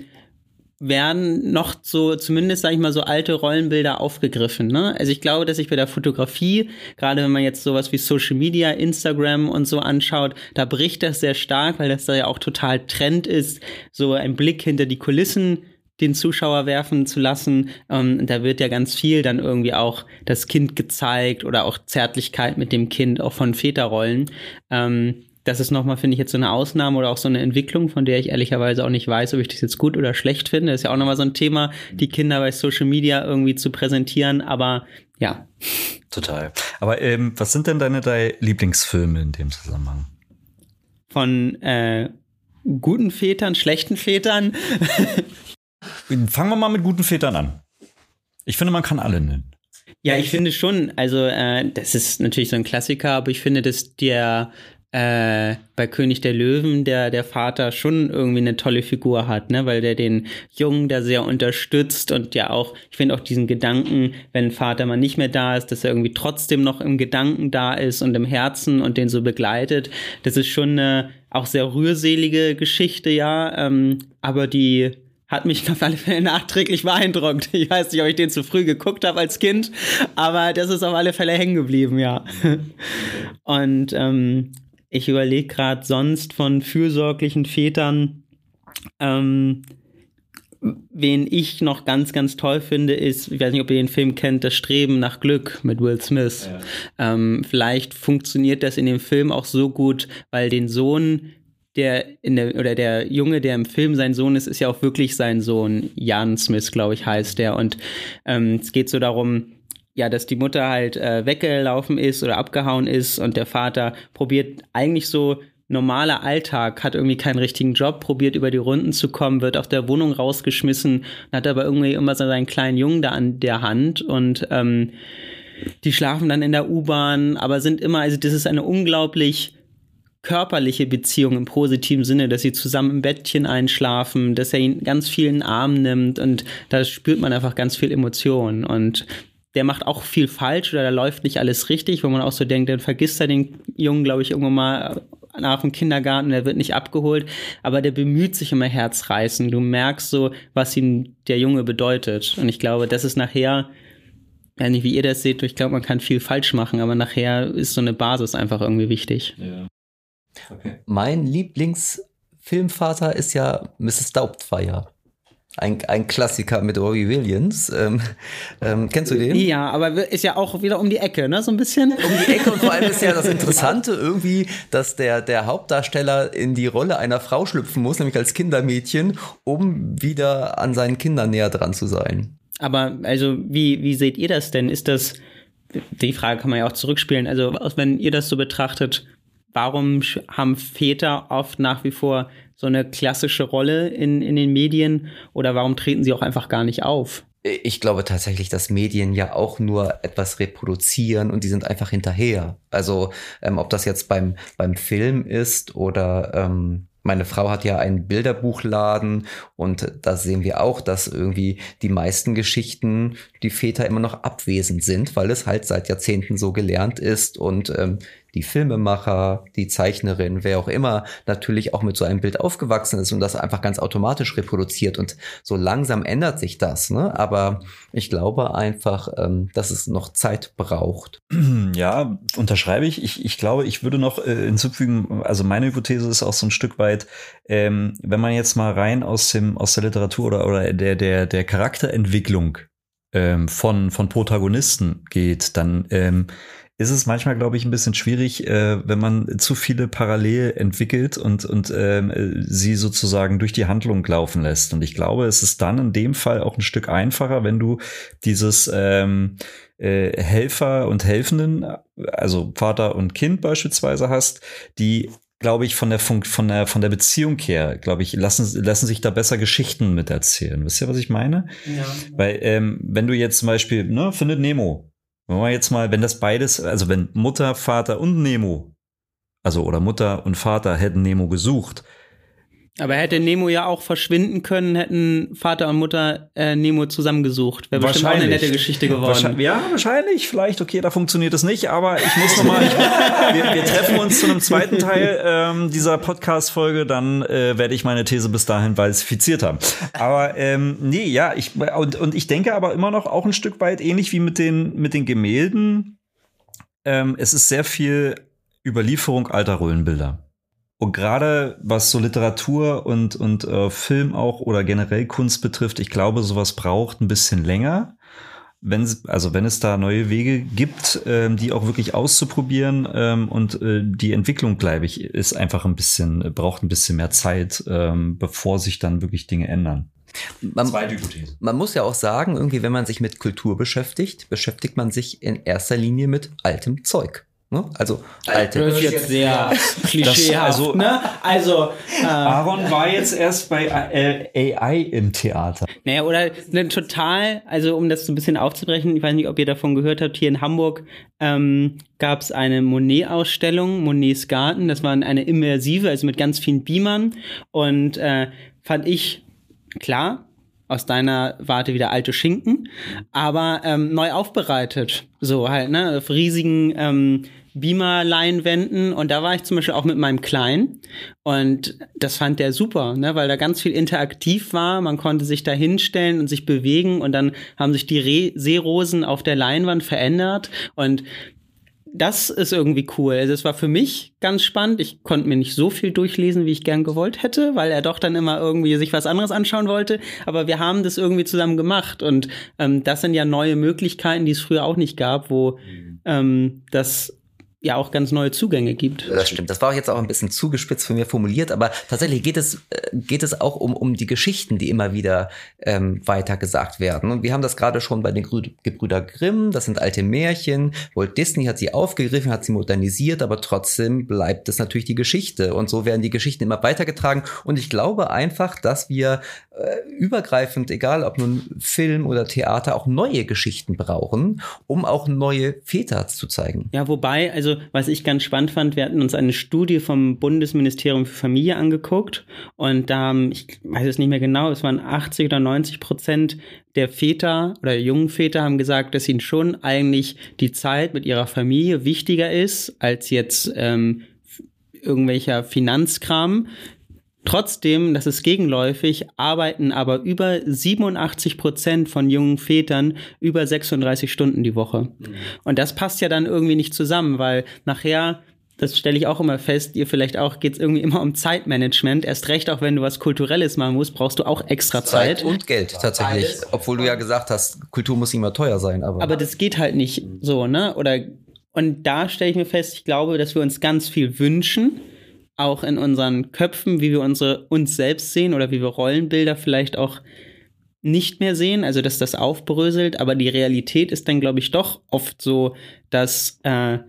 werden noch so, zumindest sage ich mal, so alte Rollenbilder aufgegriffen. Ne? Also ich glaube, dass ich bei der Fotografie, gerade wenn man jetzt sowas wie Social Media, Instagram und so anschaut, da bricht das sehr stark, weil das da ja auch total Trend ist, so ein Blick hinter die Kulissen den Zuschauer werfen zu lassen. Ähm, da wird ja ganz viel dann irgendwie auch das Kind gezeigt oder auch Zärtlichkeit mit dem Kind, auch von Väterrollen. Ähm, das ist nochmal, finde ich, jetzt so eine Ausnahme oder auch so eine Entwicklung, von der ich ehrlicherweise auch nicht weiß, ob ich das jetzt gut oder schlecht finde. Das ist ja auch nochmal so ein Thema, die Kinder bei Social Media irgendwie zu präsentieren, aber ja. Total. Aber ähm, was sind denn deine drei Lieblingsfilme in dem Zusammenhang? Von äh, guten Vätern, schlechten Vätern? *laughs* Fangen wir mal mit guten Vätern an. Ich finde, man kann alle nennen. Ja, ich finde schon, also äh, das ist natürlich so ein Klassiker, aber ich finde, dass der äh, bei König der Löwen der, der Vater schon irgendwie eine tolle Figur hat, ne? weil der den Jungen da sehr unterstützt und ja auch, ich finde auch diesen Gedanken, wenn Vater mal nicht mehr da ist, dass er irgendwie trotzdem noch im Gedanken da ist und im Herzen und den so begleitet. Das ist schon eine auch sehr rührselige Geschichte, ja, ähm, aber die hat mich *laughs* auf alle Fälle nachträglich beeindruckt. Ich weiß nicht, ob ich den zu früh geguckt habe als Kind, aber das ist auf alle Fälle hängen geblieben, ja. *laughs* Und ähm, ich überlege gerade sonst von fürsorglichen Vätern, ähm, wen ich noch ganz, ganz toll finde, ist, ich weiß nicht, ob ihr den Film kennt, Das Streben nach Glück mit Will Smith. Ja. Ähm, vielleicht funktioniert das in dem Film auch so gut, weil den Sohn der in der oder der Junge, der im Film sein Sohn ist, ist ja auch wirklich sein Sohn. Jan Smith, glaube ich, heißt der. Und ähm, es geht so darum, ja, dass die Mutter halt äh, weggelaufen ist oder abgehauen ist und der Vater probiert eigentlich so normaler Alltag, hat irgendwie keinen richtigen Job, probiert über die Runden zu kommen, wird aus der Wohnung rausgeschmissen, hat aber irgendwie immer so seinen kleinen Jungen da an der Hand und ähm, die schlafen dann in der U-Bahn, aber sind immer, also das ist eine unglaublich körperliche Beziehung im positiven Sinne, dass sie zusammen im Bettchen einschlafen, dass er ihn ganz viel in den Arm nimmt und da spürt man einfach ganz viel Emotion und der macht auch viel falsch oder da läuft nicht alles richtig, wo man auch so denkt, dann vergisst er den Jungen, glaube ich, irgendwann mal nach dem Kindergarten, der wird nicht abgeholt, aber der bemüht sich immer Herzreißen. Du merkst so, was ihm der Junge bedeutet. Und ich glaube, das ist nachher, ja nicht wie ihr das seht, ich glaube, man kann viel falsch machen, aber nachher ist so eine Basis einfach irgendwie wichtig. Ja. Okay. Mein Lieblingsfilmvater ist ja Mrs. Doubtfire. Ein, ein Klassiker mit Robbie Williams. Ähm, ähm, kennst du den? Ja, aber ist ja auch wieder um die Ecke, ne? So ein bisschen. Um die Ecke und vor allem ist ja das Interessante irgendwie, dass der, der Hauptdarsteller in die Rolle einer Frau schlüpfen muss, nämlich als Kindermädchen, um wieder an seinen Kindern näher dran zu sein. Aber also, wie, wie seht ihr das denn? Ist das, die Frage kann man ja auch zurückspielen, also wenn ihr das so betrachtet, warum haben Väter oft nach wie vor so eine klassische Rolle in, in den Medien oder warum treten sie auch einfach gar nicht auf? Ich glaube tatsächlich, dass Medien ja auch nur etwas reproduzieren und die sind einfach hinterher. Also ähm, ob das jetzt beim, beim Film ist oder ähm, meine Frau hat ja einen Bilderbuchladen und da sehen wir auch, dass irgendwie die meisten Geschichten die Väter immer noch abwesend sind, weil es halt seit Jahrzehnten so gelernt ist und ähm, die Filmemacher, die Zeichnerin, wer auch immer, natürlich auch mit so einem Bild aufgewachsen ist und das einfach ganz automatisch reproduziert. Und so langsam ändert sich das. Ne? Aber ich glaube einfach, ähm, dass es noch Zeit braucht. *clears throat* Ja, unterschreibe ich. Ich, ich glaube, ich würde noch äh, hinzufügen, also meine Hypothese ist auch so ein Stück weit, ähm, wenn man jetzt mal rein aus dem aus der Literatur oder, oder der, der, der Charakterentwicklung ähm, von, von Protagonisten geht, dann ähm, ist es manchmal, glaube ich, ein bisschen schwierig, äh, wenn man zu viele parallel entwickelt und, und ähm, sie sozusagen durch die Handlung laufen lässt. Und ich glaube, es ist dann in dem Fall auch ein Stück einfacher, wenn du dieses ähm, äh, Helfer und Helfenden, also Vater und Kind beispielsweise hast, die glaube ich, von der Funk, von der, von der Beziehung her, glaube ich, lassen, lassen sich da besser Geschichten mit erzählen. Wisst ihr, was ich meine? Ja. Weil, ähm, wenn du jetzt zum Beispiel, ne, findet Nemo, wenn wir jetzt mal, wenn das beides, also wenn Mutter, Vater und Nemo, also oder Mutter und Vater hätten Nemo gesucht, aber hätte Nemo ja auch verschwinden können, hätten Vater und Mutter äh, Nemo zusammengesucht. Wäre bestimmt auch eine nette Geschichte geworden. Wahrscheinlich, ja, wahrscheinlich. Vielleicht, okay, da funktioniert es nicht, aber ich muss nochmal, *laughs* wir, wir treffen uns zu einem zweiten Teil ähm, dieser Podcast-Folge, dann äh, werde ich meine These bis dahin falsifiziert haben. Aber ähm, nee, ja, ich, und, und ich denke aber immer noch auch ein Stück weit ähnlich wie mit den, mit den Gemälden. Ähm, es ist sehr viel Überlieferung alter Rollenbilder. Und gerade was so Literatur und, und äh, Film auch oder generell Kunst betrifft, ich glaube, sowas braucht ein bisschen länger. Wenn, also wenn es da neue Wege gibt, ähm, die auch wirklich auszuprobieren ähm, und äh, die Entwicklung, glaube ich, ist einfach ein bisschen, braucht ein bisschen mehr Zeit, ähm, bevor sich dann wirklich Dinge ändern. Man, Zweite Hypothese. Man muss ja auch sagen, irgendwie, wenn man sich mit Kultur beschäftigt, beschäftigt man sich in erster Linie mit altem Zeug. Ne? Also alte. Das ist jetzt sehr *laughs* klischeehaft. also- ne? Also, äh, Aaron war jetzt erst bei AI im Theater. Naja, oder ne, total, also um das so ein bisschen aufzubrechen, ich weiß nicht, ob ihr davon gehört habt, hier in Hamburg ähm, gab es eine Monet-Ausstellung, Monets Garten, das war eine immersive, also mit ganz vielen Beamern und äh, fand ich, klar, aus deiner Warte wieder alte Schinken, aber ähm, neu aufbereitet, so halt, ne, auf riesigen ähm, Beamer-Leinwänden und da war ich zum Beispiel auch mit meinem Kleinen und das fand der super, ne, weil da ganz viel interaktiv war. Man konnte sich da hinstellen und sich bewegen und dann haben sich die Re Seerosen auf der Leinwand verändert und das ist irgendwie cool. Also es war für mich ganz spannend. Ich konnte mir nicht so viel durchlesen, wie ich gern gewollt hätte, weil er doch dann immer irgendwie sich was anderes anschauen wollte. Aber wir haben das irgendwie zusammen gemacht und ähm, das sind ja neue Möglichkeiten, die es früher auch nicht gab, wo ähm, das ja auch ganz neue Zugänge gibt. Das stimmt. Das war auch jetzt auch ein bisschen zugespitzt von mir formuliert, aber tatsächlich geht es, äh, geht es auch um, um die Geschichten, die immer wieder ähm, weitergesagt werden. Und wir haben das gerade schon bei den Gebrüder Grimm, das sind alte Märchen. Walt Disney hat sie aufgegriffen, hat sie modernisiert, aber trotzdem bleibt es natürlich die Geschichte. Und so werden die Geschichten immer weitergetragen. Und ich glaube einfach, dass wir äh, übergreifend, egal ob nun Film oder Theater, auch neue Geschichten brauchen, um auch neue Väter zu zeigen. Ja, wobei, also was ich ganz spannend fand, wir hatten uns eine Studie vom Bundesministerium für Familie angeguckt und da haben, ich weiß es nicht mehr genau, es waren 80 oder 90 Prozent der Väter oder jungen Väter haben gesagt, dass ihnen schon eigentlich die Zeit mit ihrer Familie wichtiger ist als jetzt ähm, irgendwelcher Finanzkram. Trotzdem, das ist gegenläufig, arbeiten aber über 87 Prozent von jungen Vätern über 36 Stunden die Woche. Und das passt ja dann irgendwie nicht zusammen, weil nachher, das stelle ich auch immer fest, ihr vielleicht auch, geht es irgendwie immer um Zeitmanagement. Erst recht, auch wenn du was Kulturelles machen musst, brauchst du auch extra Zeit. Zeit und Geld tatsächlich. Obwohl du ja gesagt hast, Kultur muss immer teuer sein. Aber, Aber das geht halt nicht so, ne? Oder und da stelle ich mir fest, ich glaube, dass wir uns ganz viel wünschen, auch in unseren Köpfen, wie wir unsere uns selbst sehen oder wie wir Rollenbilder vielleicht auch nicht mehr sehen, also dass das aufbröselt, aber die Realität ist dann, glaube ich, doch oft so, dass äh,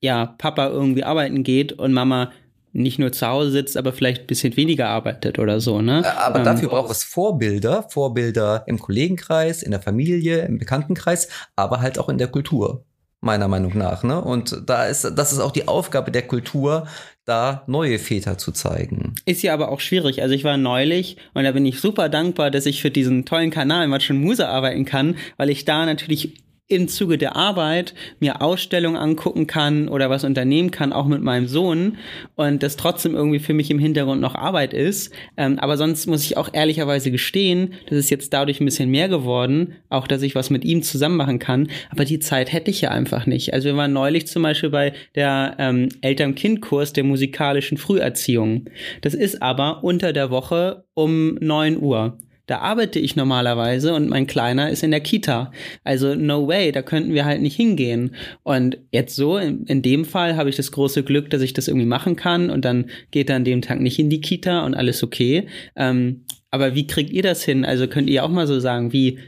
ja Papa irgendwie arbeiten geht und Mama nicht nur zu Hause sitzt, aber vielleicht ein bisschen weniger arbeitet oder so, ne? Aber Ähm, dafür braucht es Vorbilder, Vorbilder im Kollegenkreis, in der Familie, im Bekanntenkreis, aber halt auch in der Kultur, meiner Meinung nach. Ne? Und da ist, das ist auch die Aufgabe der Kultur, da neue Väter zu zeigen. Ist ja aber auch schwierig. Also ich war neulich und da bin ich super dankbar, dass ich für diesen tollen Kanal Matsch Muse arbeiten kann, weil ich da natürlich im Zuge der Arbeit mir Ausstellungen angucken kann oder was unternehmen kann, auch mit meinem Sohn und das trotzdem irgendwie für mich im Hintergrund noch Arbeit ist. Ähm, aber sonst muss ich auch ehrlicherweise gestehen, das ist jetzt dadurch ein bisschen mehr geworden, auch dass ich was mit ihm zusammen machen kann. Aber die Zeit hätte ich ja einfach nicht. Also wir waren neulich zum Beispiel bei der ähm, Eltern-Kind-Kurs der musikalischen Früherziehung. Das ist aber unter der Woche um 9 Uhr. Da arbeite ich normalerweise und mein Kleiner ist in der Kita. Also no way, da könnten wir halt nicht hingehen. Und jetzt so, in, in dem Fall habe ich das große Glück, dass ich das irgendwie machen kann und dann geht er an dem Tag nicht in die Kita und alles okay. Ähm, aber wie kriegt ihr das hin? Also könnt ihr auch mal so sagen, wie,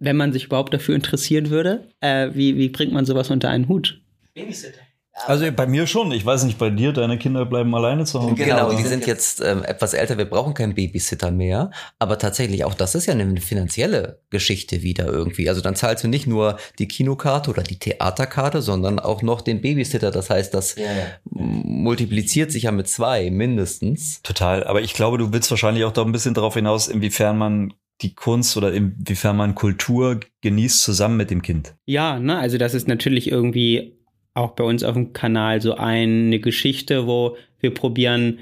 wenn man sich überhaupt dafür interessieren würde, äh, wie, wie bringt man sowas unter einen Hut? Also bei mir schon. Ich weiß nicht, bei dir, deine Kinder bleiben alleine zu Hause. Genau, die sind jetzt ähm, etwas älter, wir brauchen keinen Babysitter mehr. Aber tatsächlich, auch das ist ja eine finanzielle Geschichte wieder irgendwie. Also dann zahlst du nicht nur die Kinokarte oder die Theaterkarte, sondern auch noch den Babysitter. Das heißt, das multipliziert sich ja mit zwei mindestens. Total. Aber ich glaube, du willst wahrscheinlich auch da ein bisschen darauf hinaus, inwiefern man die Kunst oder inwiefern man Kultur genießt zusammen mit dem Kind. Ja, ne, also das ist natürlich irgendwie auch bei uns auf dem Kanal so eine Geschichte, wo wir probieren,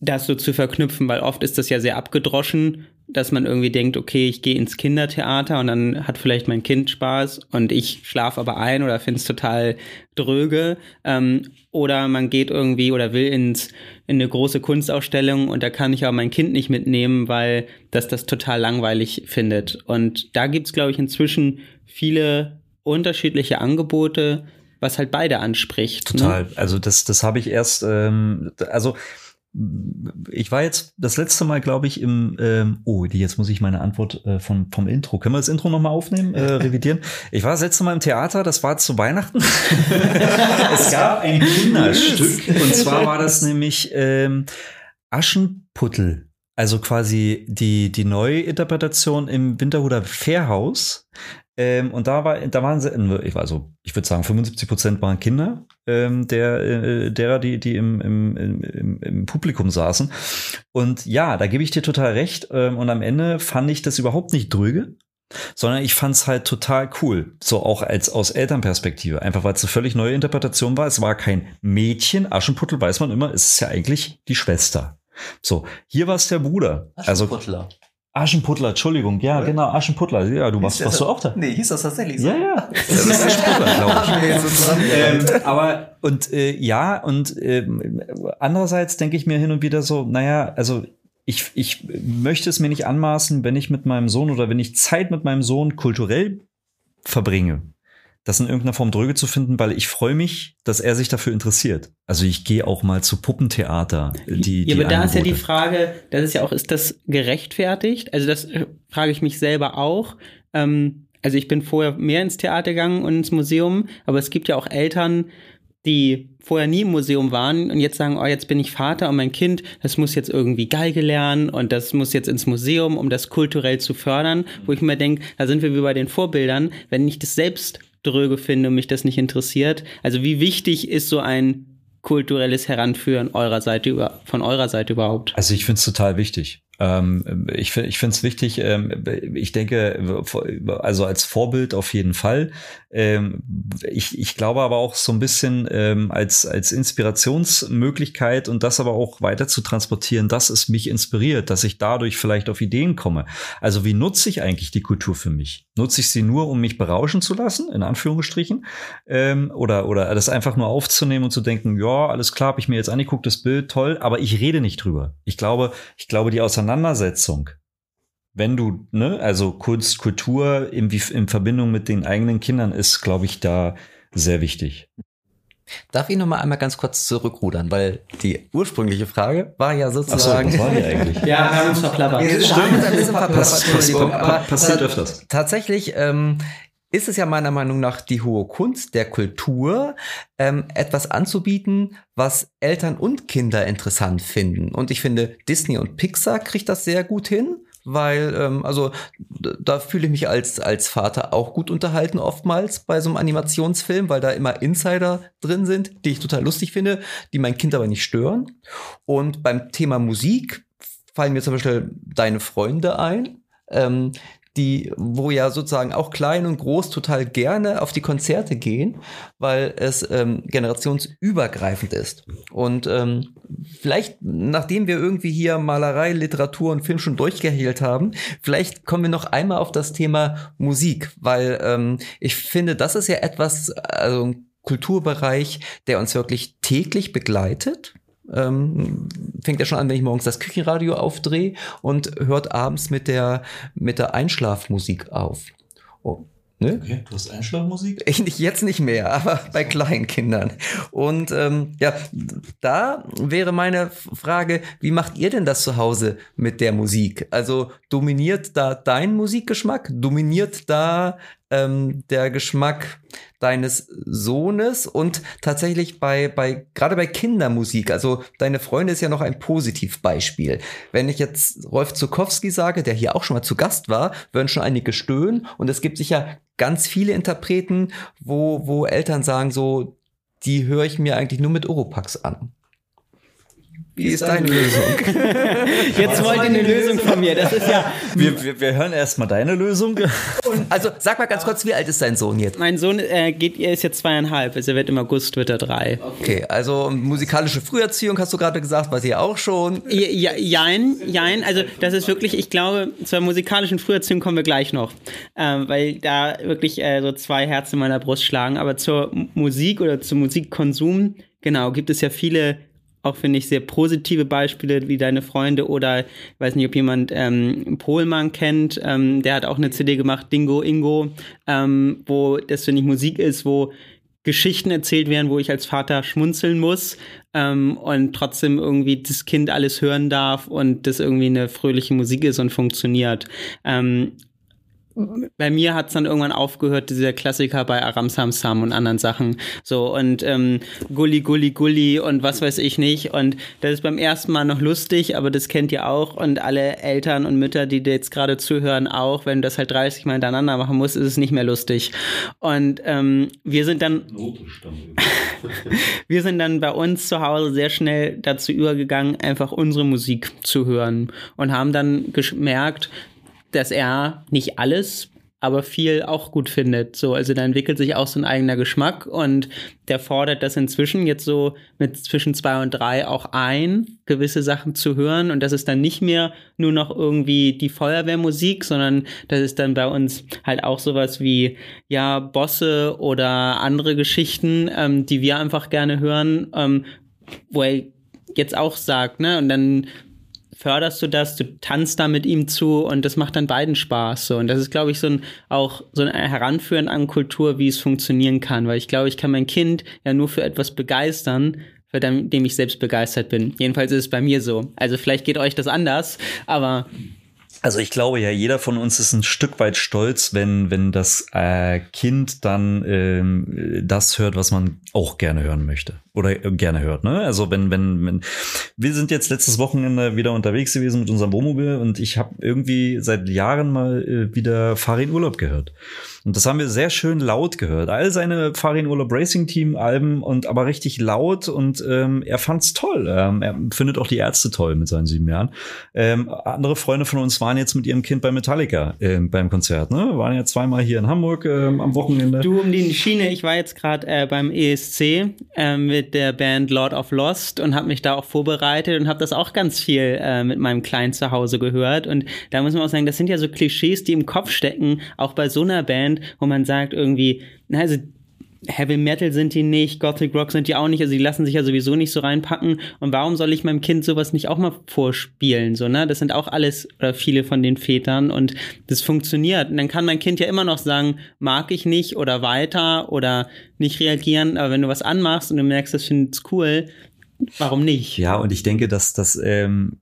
das so zu verknüpfen, weil oft ist das ja sehr abgedroschen, dass man irgendwie denkt, okay, ich gehe ins Kindertheater und dann hat vielleicht mein Kind Spaß und ich schlafe aber ein oder finde es total dröge. Ähm, oder man geht irgendwie oder will ins, in eine große Kunstausstellung und da kann ich aber mein Kind nicht mitnehmen, weil das das total langweilig findet. Und da gibt's glaube ich, inzwischen viele unterschiedliche Angebote, was halt beide anspricht. Total. Ne? Also das, das habe ich erst, ähm, also ich war jetzt das letzte Mal, glaube ich, im, ähm, oh, jetzt muss ich meine Antwort äh, vom, vom Intro. Können wir das Intro nochmal aufnehmen, äh, revidieren? Ich war das letzte Mal im Theater, das war zu Weihnachten. *laughs* es gab ein Kinderstück und zwar war das nämlich ähm, Aschenputtel. Also quasi die, die Neuinterpretation im Winterhuder Fährhaus. Ähm, und da war, da waren sie, also, ich würde sagen, 75 Prozent waren Kinder, ähm, der, äh, derer, die, die im, im, im, im Publikum saßen. Und ja, da gebe ich dir total recht. Ähm, und am Ende fand ich das überhaupt nicht dröge, sondern ich fand es halt total cool. So auch als aus Elternperspektive. Einfach weil es eine völlig neue Interpretation war. Es war kein Mädchen. Aschenputtel weiß man immer, es ist ja eigentlich die Schwester. So, hier war es der Bruder. Also Aschenputtler. Entschuldigung, ja, genau, Aschenputtler. Ja, du warst, warst du auch da. Nee, hieß das tatsächlich so? Ja, ja. Das *laughs* ist Aschenputtler, glaube ich. ähm, aber und äh, ja, und äh, andererseits denke ich mir hin und wieder so, naja, also ich, ich möchte es mir nicht anmaßen, wenn ich mit meinem Sohn oder wenn ich Zeit mit meinem Sohn kulturell verbringe, das in irgendeiner Form dröge zu finden, weil ich freue mich, dass er sich dafür interessiert. Also ich gehe auch mal zu Puppentheater. Die, ja, die aber da ist ja die. Frage, das ist ja auch, ist das gerechtfertigt? Also das äh, frage ich mich selber auch. Ähm, also ich bin vorher mehr ins Theater gegangen und ins Museum, aber es gibt ja auch Eltern, die vorher nie im Museum waren und jetzt sagen, oh, jetzt bin ich Vater und mein Kind, das muss jetzt irgendwie Geige lernen und das muss jetzt ins Museum, um das kulturell zu fördern, wo ich mir denke, da sind wir wie bei den Vorbildern, wenn ich das selbst dröge finde und mich das nicht interessiert. Also wie wichtig ist so ein kulturelles Heranführen eurer Seite über, von eurer Seite überhaupt? Also ich finde es total wichtig. Ähm, ich finde es wichtig. Ähm, ich denke, also als Vorbild auf jeden Fall. Ähm, ich, ich glaube aber auch so ein bisschen ähm, als als Inspirationsmöglichkeit und das aber auch weiter zu transportieren, dass es mich inspiriert, dass ich dadurch vielleicht auf Ideen komme. Also wie nutze ich eigentlich die Kultur für mich? Nutze ich sie nur, um mich berauschen zu lassen, in Anführungsstrichen, ähm, oder oder das einfach nur aufzunehmen und zu denken, ja, alles klar, habe ich mir jetzt angeguckt, das Bild toll, aber ich rede nicht drüber. Ich glaube, ich glaube, die Auseinandersetzung, wenn du, ne, also Kunst, Kultur in, in Verbindung mit den eigenen Kindern ist, glaube ich, da sehr wichtig. Darf ich noch mal einmal ganz kurz zurückrudern, weil die ursprüngliche Frage war ja Ach so, sozusagen. was war die eigentlich? *laughs* Ja, haben uns verplappert. Wir haben uns ein bisschen verplappert, passiert öfters. Tatsächlich ähm, ist es ja meiner Meinung nach die hohe Kunst der Kultur, ähm, etwas anzubieten, was Eltern und Kinder interessant finden. Und ich finde, Disney und Pixar kriegt das sehr gut hin. Weil, ähm, also da fühle ich mich als, als Vater auch gut unterhalten oftmals bei so einem Animationsfilm, weil da immer Insider drin sind, die ich total lustig finde, die mein Kind aber nicht stören. Und beim Thema Musik fallen mir zum Beispiel deine Freunde ein, ähm, die, wo ja sozusagen auch klein und groß total gerne auf die Konzerte gehen, weil es ähm, generationsübergreifend ist. Und ähm, vielleicht, nachdem wir irgendwie hier Malerei, Literatur und Film schon durchgeheilt haben, vielleicht kommen wir noch einmal auf das Thema Musik, weil ähm, ich finde, das ist ja etwas, also ein Kulturbereich, der uns wirklich täglich begleitet. Ähm, fängt ja schon an, wenn ich morgens das Küchenradio aufdrehe und hört abends mit der, mit der Einschlafmusik auf. Oh, ne? Okay, du hast Einschlafmusik? *laughs* Ich nicht, jetzt nicht mehr, aber bei kleinen Kindern. Und ähm, ja, da wäre meine Frage, wie macht ihr denn das zu Hause mit der Musik? Also dominiert da dein Musikgeschmack? Dominiert da ähm, der Geschmack deines Sohnes? Und tatsächlich bei, bei, gerade bei Kindermusik, also deine Freundin ist ja noch ein Positivbeispiel. Wenn ich jetzt Rolf Zukowski sage, der hier auch schon mal zu Gast war, würden schon einige stöhnen. Und es gibt sicher ganz viele Interpreten, wo, wo Eltern sagen so, die höre ich mir eigentlich nur mit Oropax an. Wie ist deine Lösung? *laughs* Jetzt wollt ihr eine Lösung von mir. Das ist ja. Wir, wir, wir hören erstmal deine Lösung. Also sag mal ganz kurz, wie alt ist dein Sohn jetzt? Mein Sohn äh, geht, er ist jetzt zweieinhalb, also er wird im August wird er drei. Okay, also musikalische Früherziehung hast du gerade gesagt, war sie auch schon. Ja, jein, jein. Also das ist wirklich, ich glaube, zur musikalischen Früherziehung kommen wir gleich noch, ähm, weil da wirklich äh, so zwei Herzen in meiner Brust schlagen. Aber zur Musik oder zum Musikkonsum, genau, gibt es ja viele, auch finde ich, sehr positive Beispiele wie deine Freunde oder ich weiß nicht, ob jemand ähm, Pohlmann kennt, ähm, der hat auch eine CD gemacht, Dingo Ingo, ähm, wo das, finde ich, Musik ist, wo Geschichten erzählt werden, wo ich als Vater schmunzeln muss ähm, und trotzdem irgendwie das Kind alles hören darf und das irgendwie eine fröhliche Musik ist und funktioniert. Ähm, bei mir hat es dann irgendwann aufgehört, dieser Klassiker bei Aram Sam Sam und anderen Sachen. So und ähm, Gulli Gulli Gulli und was weiß ich nicht. Und das ist beim ersten Mal noch lustig, aber das kennt ihr auch. Und alle Eltern und Mütter, die jetzt gerade zuhören, auch, wenn du das halt 30 Mal hintereinander machen musst, ist es nicht mehr lustig. Und ähm, wir sind dann. *laughs* wir sind dann bei uns zu Hause sehr schnell dazu übergegangen, einfach unsere Musik zu hören und haben dann gemerkt, dass er nicht alles, aber viel auch gut findet. So, also da entwickelt sich auch so ein eigener Geschmack und der fordert das inzwischen jetzt so mit zwischen zwei und drei auch ein, gewisse Sachen zu hören und das ist dann nicht mehr nur noch irgendwie die Feuerwehrmusik, sondern das ist dann bei uns halt auch sowas wie ja Bosse oder andere Geschichten, ähm, die wir einfach gerne hören, ähm, wo er jetzt auch sagt, ne, und dann förderst du das, du tanzt da mit ihm zu und das macht dann beiden Spaß. So. Und das ist, glaube ich, so ein auch so ein Heranführen an Kultur, wie es funktionieren kann. Weil ich glaube, ich kann mein Kind ja nur für etwas begeistern, für dem ich selbst begeistert bin. Jedenfalls ist es bei mir so. Also vielleicht geht euch das anders, aber also ich glaube ja, jeder von uns ist ein Stück weit stolz, wenn, wenn das äh, Kind dann ähm, das hört, was man auch gerne hören möchte oder gerne hört. Ne? Also wenn, wenn, wenn wir sind jetzt letztes Wochenende wieder unterwegs gewesen mit unserem Wohnmobil und ich habe irgendwie seit Jahren mal äh, wieder Farin Urlaub gehört. Und das haben wir sehr schön laut gehört. All seine Farin Urlaub Racing Team Alben und aber richtig laut und ähm, er fand's toll. Ähm, er findet auch die Ärzte toll mit seinen sieben Jahren. Ähm, andere Freunde von uns waren jetzt mit ihrem Kind bei Metallica äh, beim Konzert. Ne? Waren ja zweimal hier in Hamburg äh, am Wochenende. Du um die Schiene. Ich war jetzt gerade äh, beim ESC äh, mit der Band Lord of Lost und habe mich da auch vorbereitet und habe das auch ganz viel äh, mit meinem Kleinen zu gehört. Und da muss man auch sagen, das sind ja so Klischees, die im Kopf stecken, auch bei so einer Band wo man sagt irgendwie, also Heavy Metal sind die nicht, Gothic Rock sind die auch nicht, also die lassen sich ja sowieso nicht so reinpacken. Und warum soll ich meinem Kind sowas nicht auch mal vorspielen? So, ne? Das sind auch alles oder viele von den Vätern und das funktioniert. Und dann kann mein Kind ja immer noch sagen, mag ich nicht oder weiter oder nicht reagieren. Aber wenn du was anmachst und du merkst, das findet's cool, warum nicht? Ja, und ich denke, dass das ähm,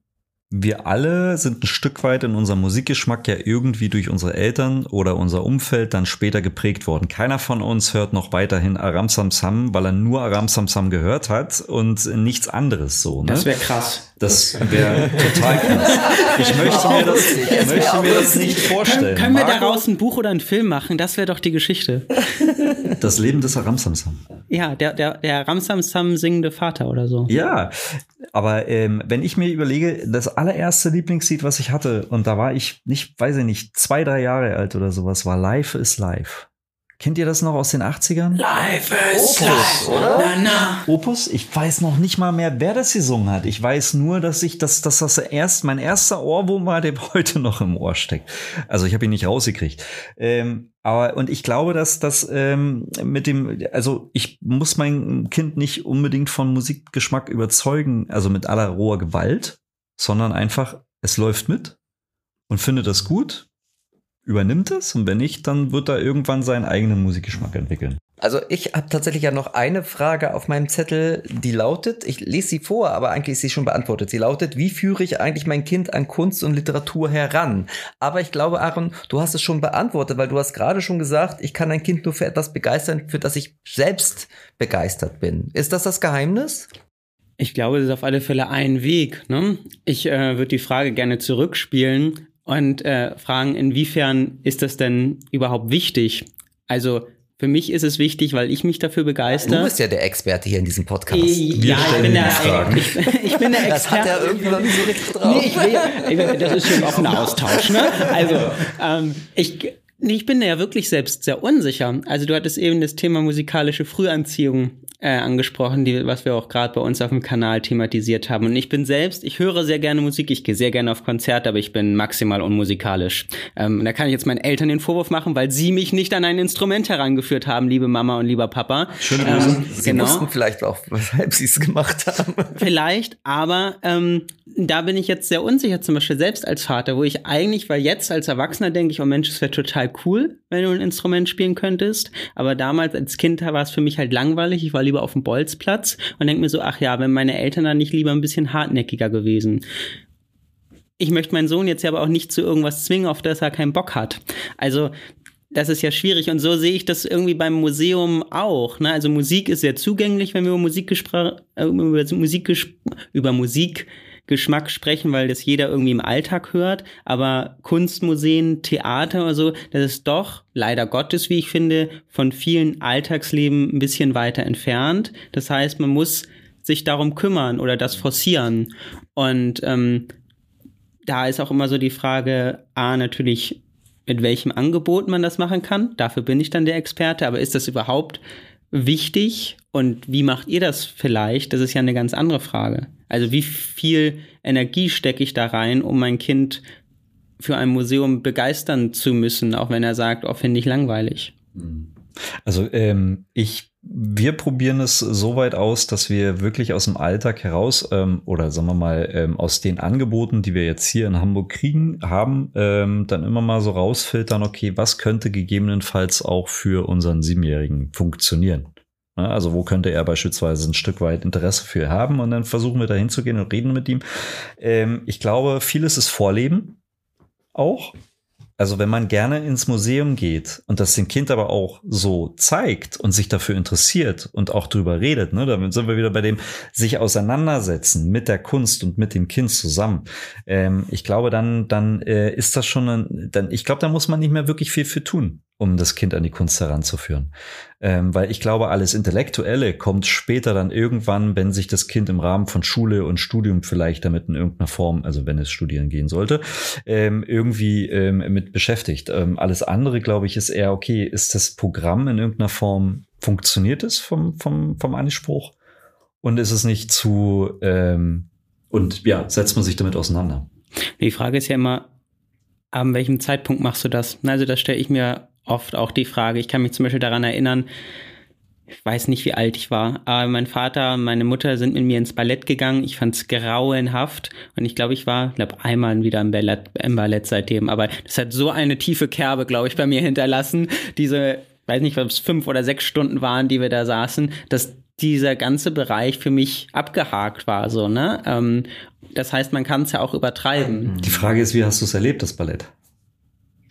wir alle sind ein Stück weit in unserem Musikgeschmack ja irgendwie durch unsere Eltern oder unser Umfeld dann später geprägt worden. Keiner von uns hört noch weiterhin Aram Sam Sam, weil er nur Aram Sam Sam gehört hat und nichts anderes so. Ne? Das wäre krass. Das wäre total krass. Ich möchte mir das, ich möchte mir das nicht vorstellen. Können, können wir daraus ein Buch oder einen Film machen? Das wäre doch die Geschichte. Das Leben des Aramsamsam. Ja, der, der, der Ramsamsam singende Vater oder so. Ja, aber ähm, wenn ich mir überlege, das allererste Lieblingslied, was ich hatte, und da war ich nicht, weiß ich nicht, zwei, drei Jahre alt oder sowas, war Life is Life. Kennt ihr das noch aus den 80ern? Life is Opus, life. oder? Na, na. Opus? Ich weiß noch nicht mal mehr, wer das gesungen hat. Ich weiß nur, dass ich, dass, dass das erst mein erster Ohrwurm war, der *laughs* heute noch im Ohr steckt. Also ich habe ihn nicht rausgekriegt. Ähm, aber und ich glaube, dass das ähm, mit dem, also ich muss mein Kind nicht unbedingt von Musikgeschmack überzeugen, also mit aller roher Gewalt, sondern einfach, es läuft mit und findet das gut übernimmt es und wenn nicht, dann wird er irgendwann seinen eigenen Musikgeschmack entwickeln. Also ich habe tatsächlich ja noch eine Frage auf meinem Zettel, die lautet, ich lese sie vor, aber eigentlich ist sie schon beantwortet. Sie lautet, wie führe ich eigentlich mein Kind an Kunst und Literatur heran? Aber ich glaube, Aaron, du hast es schon beantwortet, weil du hast gerade schon gesagt, ich kann ein Kind nur für etwas begeistern, für das ich selbst begeistert bin. Ist das das Geheimnis? Ich glaube, es ist auf alle Fälle ein Weg. Ne? Ich äh, würde die Frage gerne zurückspielen und äh, fragen, inwiefern ist das denn überhaupt wichtig? Also für mich ist es wichtig, weil ich mich dafür begeister. Du bist ja der Experte hier in diesem Podcast. Ich, ja, ich bin, der, ich, ich, bin der Experte. Das hat er irgendwie noch nicht so richtig drauf. Nee, ich will, das ist schon ein offener Austausch. Ne? Also ähm, ich, ich bin ja wirklich selbst sehr unsicher. Also du hattest eben das Thema musikalische Frühanziehung äh, angesprochen, die, was wir auch gerade bei uns auf dem Kanal thematisiert haben. Und ich bin selbst, ich höre sehr gerne Musik, ich gehe sehr gerne auf Konzerte, aber ich bin maximal unmusikalisch. Ähm, da kann ich jetzt meinen Eltern den Vorwurf machen, weil sie mich nicht an ein Instrument herangeführt haben, liebe Mama und lieber Papa. Schöne Grüße. Ähm, sie genau. wussten vielleicht auch, weshalb sie es gemacht haben. Vielleicht, aber ähm, da bin ich jetzt sehr unsicher, zum Beispiel selbst als Vater, wo ich eigentlich, weil jetzt als Erwachsener denke ich, oh Mensch, es wäre total total cool, wenn du ein Instrument spielen könntest. Aber damals als Kind war es für mich halt langweilig. Ich war lieber auf dem Bolzplatz und denke mir so, ach ja, wenn meine Eltern dann nicht lieber ein bisschen hartnäckiger gewesen. Ich möchte meinen Sohn jetzt ja aber auch nicht zu irgendwas zwingen, auf das er keinen Bock hat. Also das ist ja schwierig und so sehe ich das irgendwie beim Museum auch. Ne? Also Musik ist sehr zugänglich, wenn wir über Musik, äh, über Musik, über Musik Geschmack sprechen, weil das jeder irgendwie im Alltag hört. Aber Kunstmuseen, Theater oder so, das ist doch, leider Gottes, wie ich finde, von vielen Alltagsleben ein bisschen weiter entfernt. Das heißt, man muss sich darum kümmern oder das forcieren. Und ähm, da ist auch immer so die Frage, A, natürlich, mit welchem Angebot man das machen kann. Dafür bin ich dann der Experte. Aber ist das überhaupt wichtig? Und wie macht ihr das vielleicht? Das ist ja eine ganz andere Frage. Also wie viel Energie stecke ich da rein, um mein Kind für ein Museum begeistern zu müssen, auch wenn er sagt, oh, finde ich langweilig. Also ähm, ich, wir probieren es so weit aus, dass wir wirklich aus dem Alltag heraus ähm, oder sagen wir mal ähm, aus den Angeboten, die wir jetzt hier in Hamburg kriegen, haben, ähm, dann immer mal so rausfiltern, okay, was könnte gegebenenfalls auch für unseren Siebenjährigen funktionieren. Also wo könnte er beispielsweise ein Stück weit Interesse für haben und dann versuchen wir da hinzugehen und reden mit ihm. Ähm, ich glaube, vieles ist Vorleben auch. Also wenn man gerne ins Museum geht und das dem Kind aber auch so zeigt und sich dafür interessiert und auch drüber redet, ne, damit sind wir wieder bei dem sich auseinandersetzen mit der Kunst und mit dem Kind zusammen. Ähm, ich glaube, dann dann äh, ist das schon, ein, dann ich glaube, da muss man nicht mehr wirklich viel für tun um das Kind an die Kunst heranzuführen. Ähm, weil ich glaube, alles Intellektuelle kommt später dann irgendwann, wenn sich das Kind im Rahmen von Schule und Studium vielleicht damit in irgendeiner Form, also wenn es studieren gehen sollte, ähm, irgendwie ähm, mit beschäftigt. Ähm, alles andere, glaube ich, ist eher, okay, ist das Programm in irgendeiner Form, funktioniert es vom, vom, vom Anspruch? Und ist es nicht zu, ähm, und ja, setzt man sich damit auseinander? Die Frage ist ja immer, an welchem Zeitpunkt machst du das? Also das stelle ich mir oft auch die Frage. Ich kann mich zum Beispiel daran erinnern, ich weiß nicht, wie alt ich war, aber mein Vater und meine Mutter sind mit mir ins Ballett gegangen. Ich fand es grauenhaft und ich glaube, ich war, glaube einmal wieder im Ballett, im Ballett seitdem. Aber das hat so eine tiefe Kerbe, glaube ich, bei mir hinterlassen. Diese, weiß nicht, ob es fünf oder sechs Stunden waren, die wir da saßen, dass dieser ganze Bereich für mich abgehakt war, so ne. Ähm, das heißt, man kann es ja auch übertreiben. Die Frage ist, wie hast du es erlebt, das Ballett?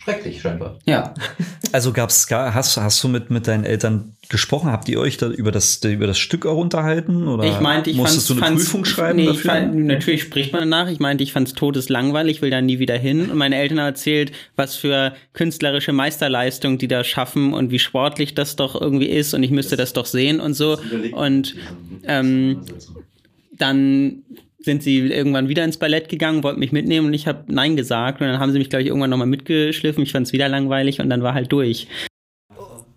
Schrecklich scheinbar. Ja. *laughs* Also gab's hast hast du mit mit deinen Eltern gesprochen? Habt ihr euch da über das über das Stück auch unterhalten oder ich meinte, ich musstest du eine Prüfung schreiben nee, dafür? Fand, natürlich spricht man danach. Ich meinte, ich fand es todeslangweilig, will da nie wieder hin. Und meine Eltern haben erzählt, was für künstlerische Meisterleistung die da schaffen und wie sportlich das doch irgendwie ist und ich müsste das, das doch sehen und so. Und ähm, dann sind sie irgendwann wieder ins Ballett gegangen, wollten mich mitnehmen und ich habe Nein gesagt. Und dann haben sie mich, glaube ich, irgendwann nochmal mitgeschliffen. Ich fand es wieder langweilig und dann war halt durch.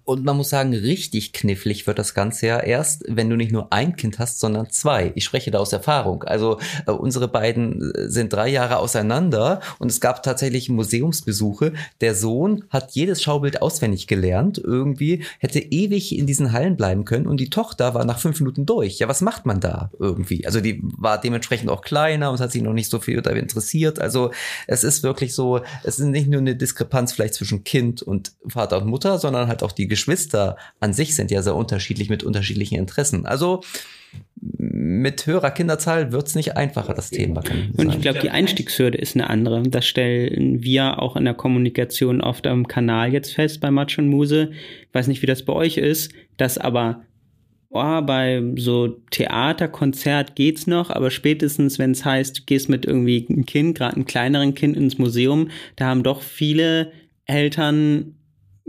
Und man muss sagen, richtig knifflig wird das Ganze ja erst, wenn du nicht nur ein Kind hast, sondern zwei. Ich spreche da aus Erfahrung. Also äh, unsere beiden äh, sind drei Jahre auseinander und es gab tatsächlich Museumsbesuche. Der Sohn hat jedes Schaubild auswendig gelernt, irgendwie hätte ewig in diesen Hallen bleiben können und die Tochter war nach fünf Minuten durch. Ja, was macht man da irgendwie? Also die war dementsprechend auch kleiner und hat sich noch nicht so viel dafür interessiert. Also es ist wirklich so, es ist nicht nur eine Diskrepanz vielleicht zwischen Kind und Vater und Mutter, sondern halt auch die Geschwister an sich sind ja sehr unterschiedlich mit unterschiedlichen Interessen. Also mit höherer Kinderzahl wird es nicht einfacher, das Thema. Und ich glaube, die Einstiegshürde ist eine andere. Das stellen wir auch in der Kommunikation oft am Kanal jetzt fest bei Matsch und Muse. Ich weiß nicht, wie das bei euch ist, dass aber oh, bei so Theater, Konzert geht's noch, aber spätestens, wenn es heißt, du gehst mit irgendwie einem Kind, gerade einem kleineren Kind ins Museum, da haben doch viele Eltern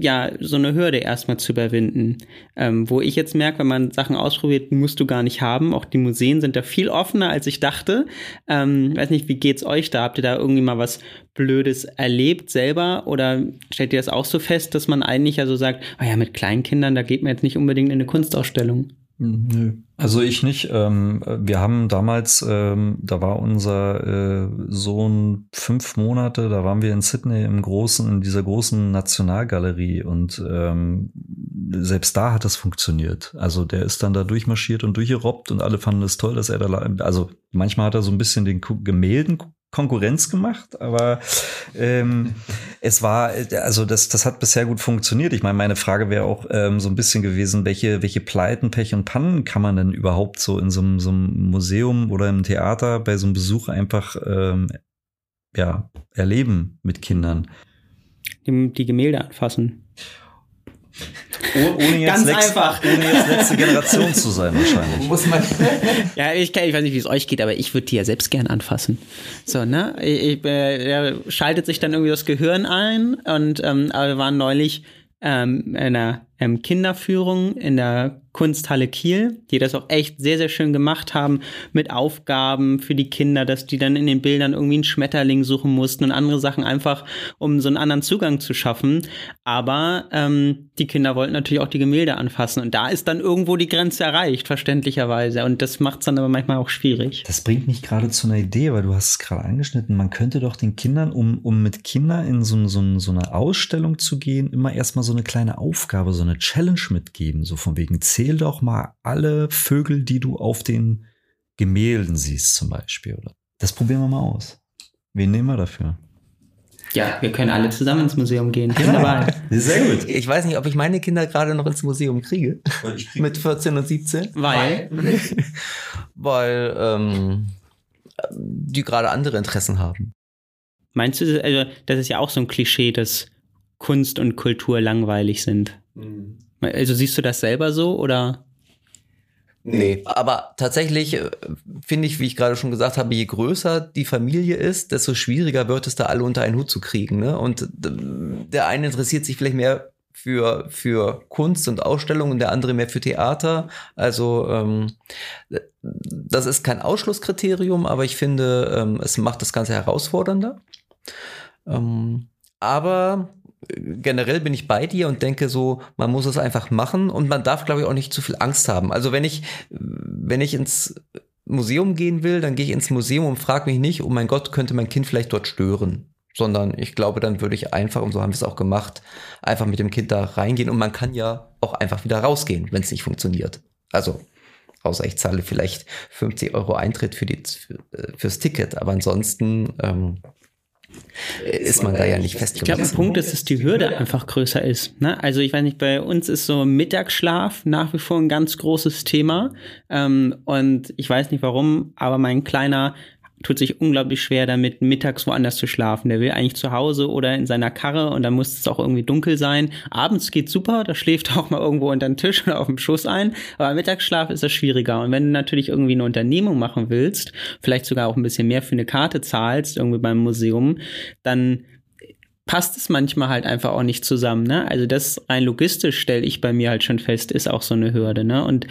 ja, so eine Hürde erstmal zu überwinden. Ähm, wo ich jetzt merke, wenn man Sachen ausprobiert, musst du gar nicht haben. Auch die Museen sind da viel offener, als ich dachte. Ähm, weiß nicht, wie geht's euch da? Habt ihr da irgendwie mal was Blödes erlebt selber? Oder stellt ihr das auch so fest, dass man eigentlich ja so sagt, ah ja, mit Kleinkindern, da geht man jetzt nicht unbedingt in eine Kunstausstellung? Nö. Also ich nicht. Ähm, wir haben damals, ähm, da war unser äh, Sohn fünf Monate, da waren wir in Sydney im großen, in dieser großen Nationalgalerie und ähm, selbst da hat das funktioniert. Also der ist dann da durchmarschiert und durchgerobbt und alle fanden es toll, dass er da, also manchmal hat er so ein bisschen den Gemälden Konkurrenz gemacht, aber ähm, es war, also das, das hat bisher gut funktioniert. Ich meine, meine Frage wäre auch ähm, so ein bisschen gewesen, welche, welche Pleiten, Pech und Pannen kann man denn überhaupt so in so, einem, so einem Museum oder im Theater bei so einem Besuch einfach ähm, ja, erleben mit Kindern? Die, die Gemälde anfassen. Oh, ohne jetzt, Ganz letzte, einfach. ohne jetzt letzte Generation zu sein wahrscheinlich. Muss man. Ja, ich, kann, ich weiß nicht, wie es euch geht, aber ich würde die ja selbst gern anfassen. So, ne? Ich, ich, äh, schaltet sich dann irgendwie das Gehirn ein und ähm, aber wir waren neulich ähm, in einer ähm, Kinderführung in der Kunsthalle Kiel, die das auch echt sehr, sehr schön gemacht haben mit Aufgaben für die Kinder, dass die dann in den Bildern irgendwie einen Schmetterling suchen mussten und andere Sachen einfach, um so einen anderen Zugang zu schaffen. Aber ähm, die Kinder wollten natürlich auch die Gemälde anfassen und da ist dann irgendwo die Grenze erreicht, verständlicherweise. Und das macht es dann aber manchmal auch schwierig. Das bringt mich gerade zu einer Idee, weil du hast es gerade angeschnitten. Man könnte doch den Kindern, um, um mit Kindern in so, so, so eine Ausstellung zu gehen, immer erstmal so eine kleine Aufgabe, so eine Challenge mitgeben. So von wegen, zähl doch mal alle Vögel, die du auf den Gemälden siehst, zum Beispiel. Oder? Das probieren wir mal aus. Wen nehmen wir dafür? Ja, wir können alle zusammen ins Museum gehen. Dabei. Sehr gut. Ich weiß nicht, ob ich meine Kinder gerade noch ins Museum kriege. Mit 14 und 17. Weil, *laughs* Weil ähm, die gerade andere Interessen haben. meinst du, also, das ist ja auch so ein Klischee, dass Kunst und Kultur langweilig sind? Also siehst du das selber so oder? Nee, aber tatsächlich äh, finde ich, wie ich gerade schon gesagt habe, je größer die Familie ist, desto schwieriger wird es da alle unter einen Hut zu kriegen. Ne? Und äh, der eine interessiert sich vielleicht mehr für, für Kunst und Ausstellungen und der andere mehr für Theater. Also ähm, das ist kein Ausschlusskriterium, aber ich finde, ähm, es macht das Ganze herausfordernder. Ähm, aber generell bin ich bei dir und denke so, man muss es einfach machen und man darf, glaube ich, auch nicht zu viel Angst haben. Also wenn ich, wenn ich ins Museum gehen will, dann gehe ich ins Museum und frage mich nicht, oh mein Gott, könnte mein Kind vielleicht dort stören. Sondern ich glaube, dann würde ich einfach, und so haben wir es auch gemacht, einfach mit dem Kind da reingehen. Und man kann ja auch einfach wieder rausgehen, wenn es nicht funktioniert. Also, außer ich zahle vielleicht 50 Euro Eintritt für die, für, äh, fürs Ticket. Aber ansonsten ähm, ist man da ja nicht Ich glaube, ein Punkt ist, dass die Hürde einfach größer ist. Ne? Also ich weiß nicht, bei uns ist so Mittagsschlaf nach wie vor ein ganz großes Thema. Ähm, und ich weiß nicht warum, aber mein Kleiner tut sich unglaublich schwer damit, mittags woanders zu schlafen. Der will eigentlich zu Hause oder in seiner Karre und dann muss es auch irgendwie dunkel sein. Abends geht super, da schläft er auch mal irgendwo unter den Tisch oder auf dem Schoß ein. Aber Mittagsschlaf ist das schwieriger. Und wenn du natürlich irgendwie eine Unternehmung machen willst, vielleicht sogar auch ein bisschen mehr für eine Karte zahlst, irgendwie beim Museum, dann passt es manchmal halt einfach auch nicht zusammen. Ne? Also das rein logistisch stelle ich bei mir halt schon fest, ist auch so eine Hürde. Ne? Und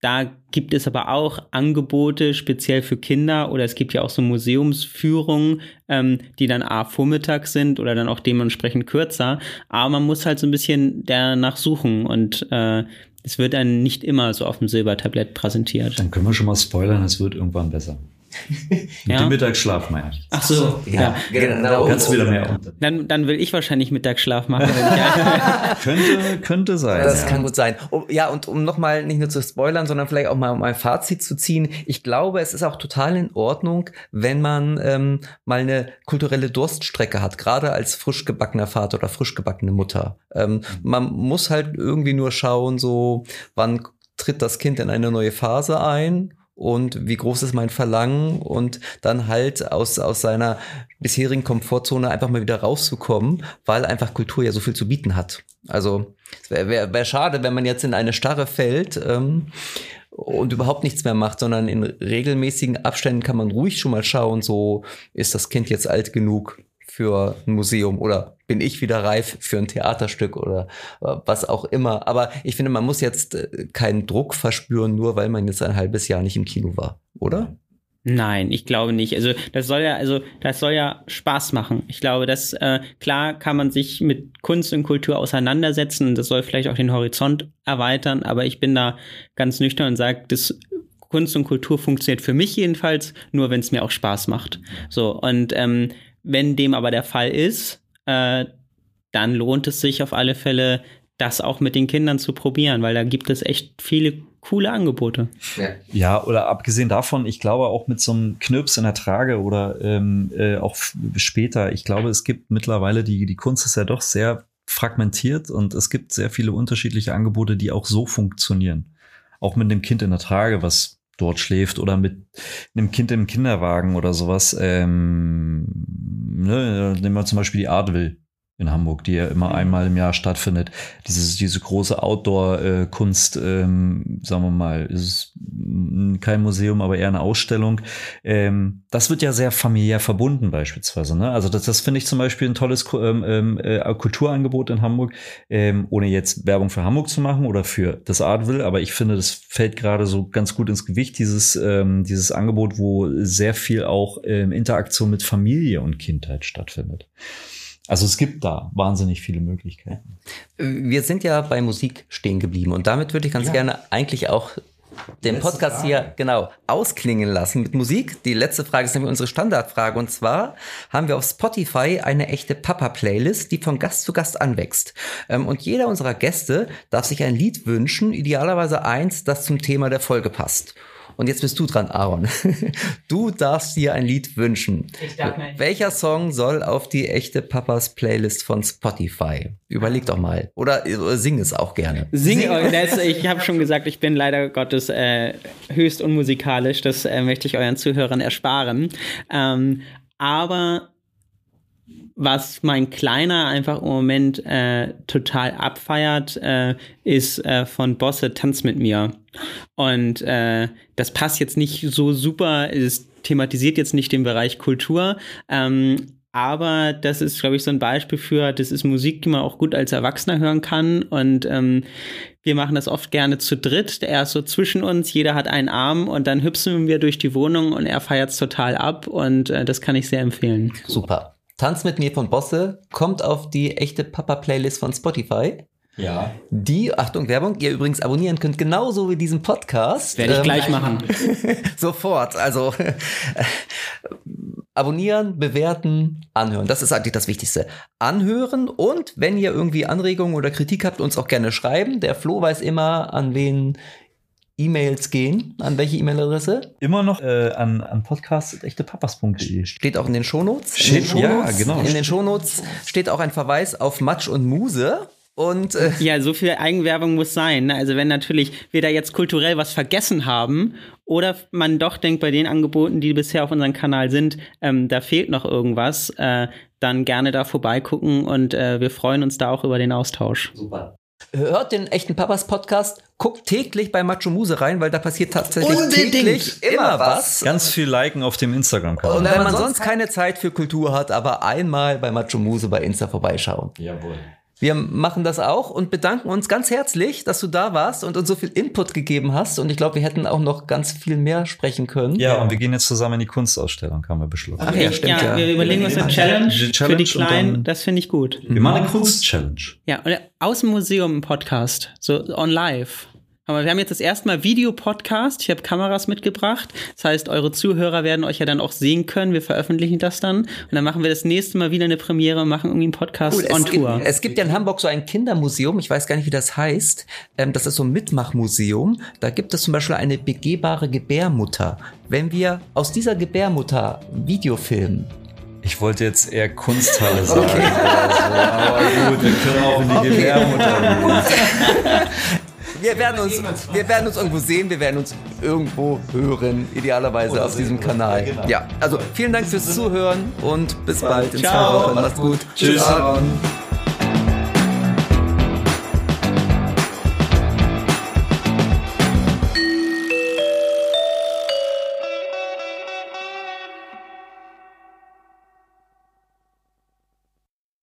da gibt es aber auch Angebote speziell für Kinder oder es gibt ja auch so Museumsführungen, ähm, die dann A vormittags sind oder dann auch dementsprechend kürzer. Aber man muss halt so ein bisschen danach suchen und äh, es wird dann nicht immer so auf dem Silbertablett präsentiert. Dann können wir schon mal spoilern, es wird irgendwann besser. Mit Ja. dem Mittagsschlaf, meine ich. Ach so, ja. genau. Kannst du wieder mehr unter. Dann, dann will ich wahrscheinlich Mittagsschlaf machen. *laughs* Könnte, könnte sein. Das ja. kann gut sein. Um, ja, und um nochmal nicht nur zu spoilern, sondern vielleicht auch mal um ein Fazit zu ziehen. Ich glaube, es ist auch total in Ordnung, wenn man ähm, mal eine kulturelle Durststrecke hat, gerade als frisch gebackener Vater oder frisch gebackene Mutter. Ähm, man muss halt irgendwie nur schauen, so wann tritt das Kind in eine neue Phase ein und wie groß ist mein Verlangen und dann halt aus, aus seiner bisherigen Komfortzone einfach mal wieder rauszukommen, weil einfach Kultur ja so viel zu bieten hat. Also es wäre wär, wär schade, wenn man jetzt in eine Starre fällt ähm, und überhaupt nichts mehr macht, sondern in regelmäßigen Abständen kann man ruhig schon mal schauen, so ist das Kind jetzt alt genug für ein Museum oder bin ich wieder reif für ein Theaterstück oder äh, was auch immer. Aber ich finde, man muss jetzt äh, keinen Druck verspüren, nur weil man jetzt ein halbes Jahr nicht im Kino war, oder? Nein, ich glaube nicht. Also das soll ja, also das soll ja Spaß machen. Ich glaube, dass äh, klar kann man sich mit Kunst und Kultur auseinandersetzen. und Das soll vielleicht auch den Horizont erweitern. Aber ich bin da ganz nüchtern und sage, das Kunst und Kultur funktioniert für mich jedenfalls nur, wenn es mir auch Spaß macht. So und ähm, wenn dem aber der Fall ist, äh, dann lohnt es sich auf alle Fälle das auch mit den Kindern zu probieren, weil da gibt es echt viele coole Angebote. Ja. ja, oder abgesehen davon, ich glaube auch mit so einem Knirps in der Trage oder ähm, äh, auch später, ich glaube, es gibt mittlerweile, die, die Kunst ist ja doch sehr fragmentiert und es gibt sehr viele unterschiedliche Angebote, die auch so funktionieren. Auch mit dem Kind in der Trage, was dort schläft oder mit einem Kind im Kinderwagen oder sowas. Ähm, ne, nehmen wir zum Beispiel die Advil in Hamburg, die ja immer mhm. einmal im Jahr stattfindet. Dieses, diese große Outdoor-Kunst, ähm, sagen wir mal, ist kein Museum, aber eher eine Ausstellung. Ähm, das wird ja sehr familiär verbunden beispielsweise. Ne? Also das, das finde ich zum Beispiel ein tolles ähm, ähm, äh, Kulturangebot in Hamburg, ähm, ohne jetzt Werbung für Hamburg zu machen oder für das Artwill, aber ich finde, das fällt gerade so ganz gut ins Gewicht, dieses, ähm, dieses Angebot, wo sehr viel auch ähm, Interaktion mit Familie und Kindheit stattfindet. Also es gibt da wahnsinnig viele Möglichkeiten. Wir sind ja bei Musik stehen geblieben und damit würde ich ganz ja. gerne eigentlich auch den letzte Podcast Frage. hier genau ausklingen lassen mit Musik. Die letzte Frage ist nämlich unsere Standardfrage und zwar haben wir auf Spotify eine echte Papa-Playlist, die von Gast zu Gast anwächst. Ähm, und jeder unserer Gäste darf sich ein Lied wünschen, idealerweise eins, das zum Thema der Folge passt. Und jetzt bist du dran, Aaron. *laughs* Du darfst dir ein Lied wünschen. Ich darf mir Welcher Song soll auf die echte Papas Playlist von Spotify? Überleg doch mal. Oder, oder sing es auch gerne. Sing, sing. Das, *laughs* ich habe schon gesagt, ich bin leider Gottes äh, höchst unmusikalisch. Das äh, möchte ich euren Zuhörern ersparen. Ähm, aber was mein Kleiner einfach im Moment äh, total abfeiert, äh, ist äh, von Bosse Tanz mit mir. Und äh, das passt jetzt nicht so super, es thematisiert jetzt nicht den Bereich Kultur, ähm, aber das ist, glaube ich, so ein Beispiel für, das ist Musik, die man auch gut als Erwachsener hören kann. Und ähm, wir machen das oft gerne zu dritt. Er ist so zwischen uns, jeder hat einen Arm und dann hüpfen wir durch die Wohnung und er feiert es total ab. Und äh, das kann ich sehr empfehlen. Super. Tanz mit mir von Bosse kommt auf die echte Papa-Playlist von Spotify. Ja. Die, Achtung, Werbung, ihr übrigens abonnieren könnt, genauso wie diesen Podcast. Werde ich ähm, gleich machen. *laughs* sofort. Also äh, abonnieren, bewerten, anhören. Das ist eigentlich das Wichtigste. Anhören und wenn ihr irgendwie Anregungen oder Kritik habt, uns auch gerne schreiben. Der Flo weiß immer, an wen E-Mails gehen. An welche E-Mail-Adresse? Immer noch äh, an, an podcast.echtepapas.de. Steht auch in den Shownotes. Steht, in den Shownotes, ja, genau. In den Shownotes steht auch ein Verweis auf Matsch und Muse. Und äh ja, so viel Eigenwerbung muss sein. Ne? Also wenn natürlich wir da jetzt kulturell was vergessen haben oder man doch denkt, bei den Angeboten, die bisher auf unserem Kanal sind, ähm, da fehlt noch irgendwas, äh, dann gerne da vorbeigucken und äh, wir freuen uns da auch über den Austausch. Super. Hört den echten Papas Podcast, guckt täglich bei Macho Muse rein, weil da passiert tatsächlich Unbedingt. täglich immer was. Ganz viel liken auf dem Instagram-Kanal. Und wenn man sonst keine Zeit für Kultur hat, aber einmal bei Macho Muse bei Insta vorbeischauen. Jawohl. Wir machen das auch und bedanken uns ganz herzlich, dass du da warst und uns so viel Input gegeben hast. Und ich glaube, wir hätten auch noch ganz viel mehr sprechen können. Ja, und wir gehen jetzt zusammen in die Kunstausstellung, haben wir beschlossen. Ach, ja, stimmt, ja, ja. Wir überlegen uns eine Challenge, Challenge für die Kleinen. Das finde ich gut. Wir machen eine Kunst-Challenge. Ja, oder aus dem Museum ein Podcast, so on live. Aber wir haben jetzt das erste Mal Videopodcast. Ich habe Kameras mitgebracht. Das heißt, eure Zuhörer werden euch ja dann auch sehen können. Wir veröffentlichen das dann. Und dann machen wir das nächste Mal wieder eine Premiere und machen irgendwie einen Podcast cool, on Tour. Gibt, es gibt ja in Hamburg so ein Kindermuseum. Ich weiß gar nicht, wie das heißt. Ähm, das ist so ein Mitmachmuseum. Da gibt es zum Beispiel eine begehbare Gebärmutter. Wenn wir aus dieser Gebärmutter Video filmen, ich wollte jetzt eher Kunsthalle *laughs* sagen. Okay. So, aber gut, wir können auch in die okay. Gebärmutter gehen. *laughs* wir werden uns, wir werden uns irgendwo sehen, wir werden uns irgendwo hören, idealerweise auf diesem Kanal. Genau. Ja, also vielen Dank fürs Zuhören und bis bald in zwei Wochen. Macht's gut. Tschüss. Tschüss.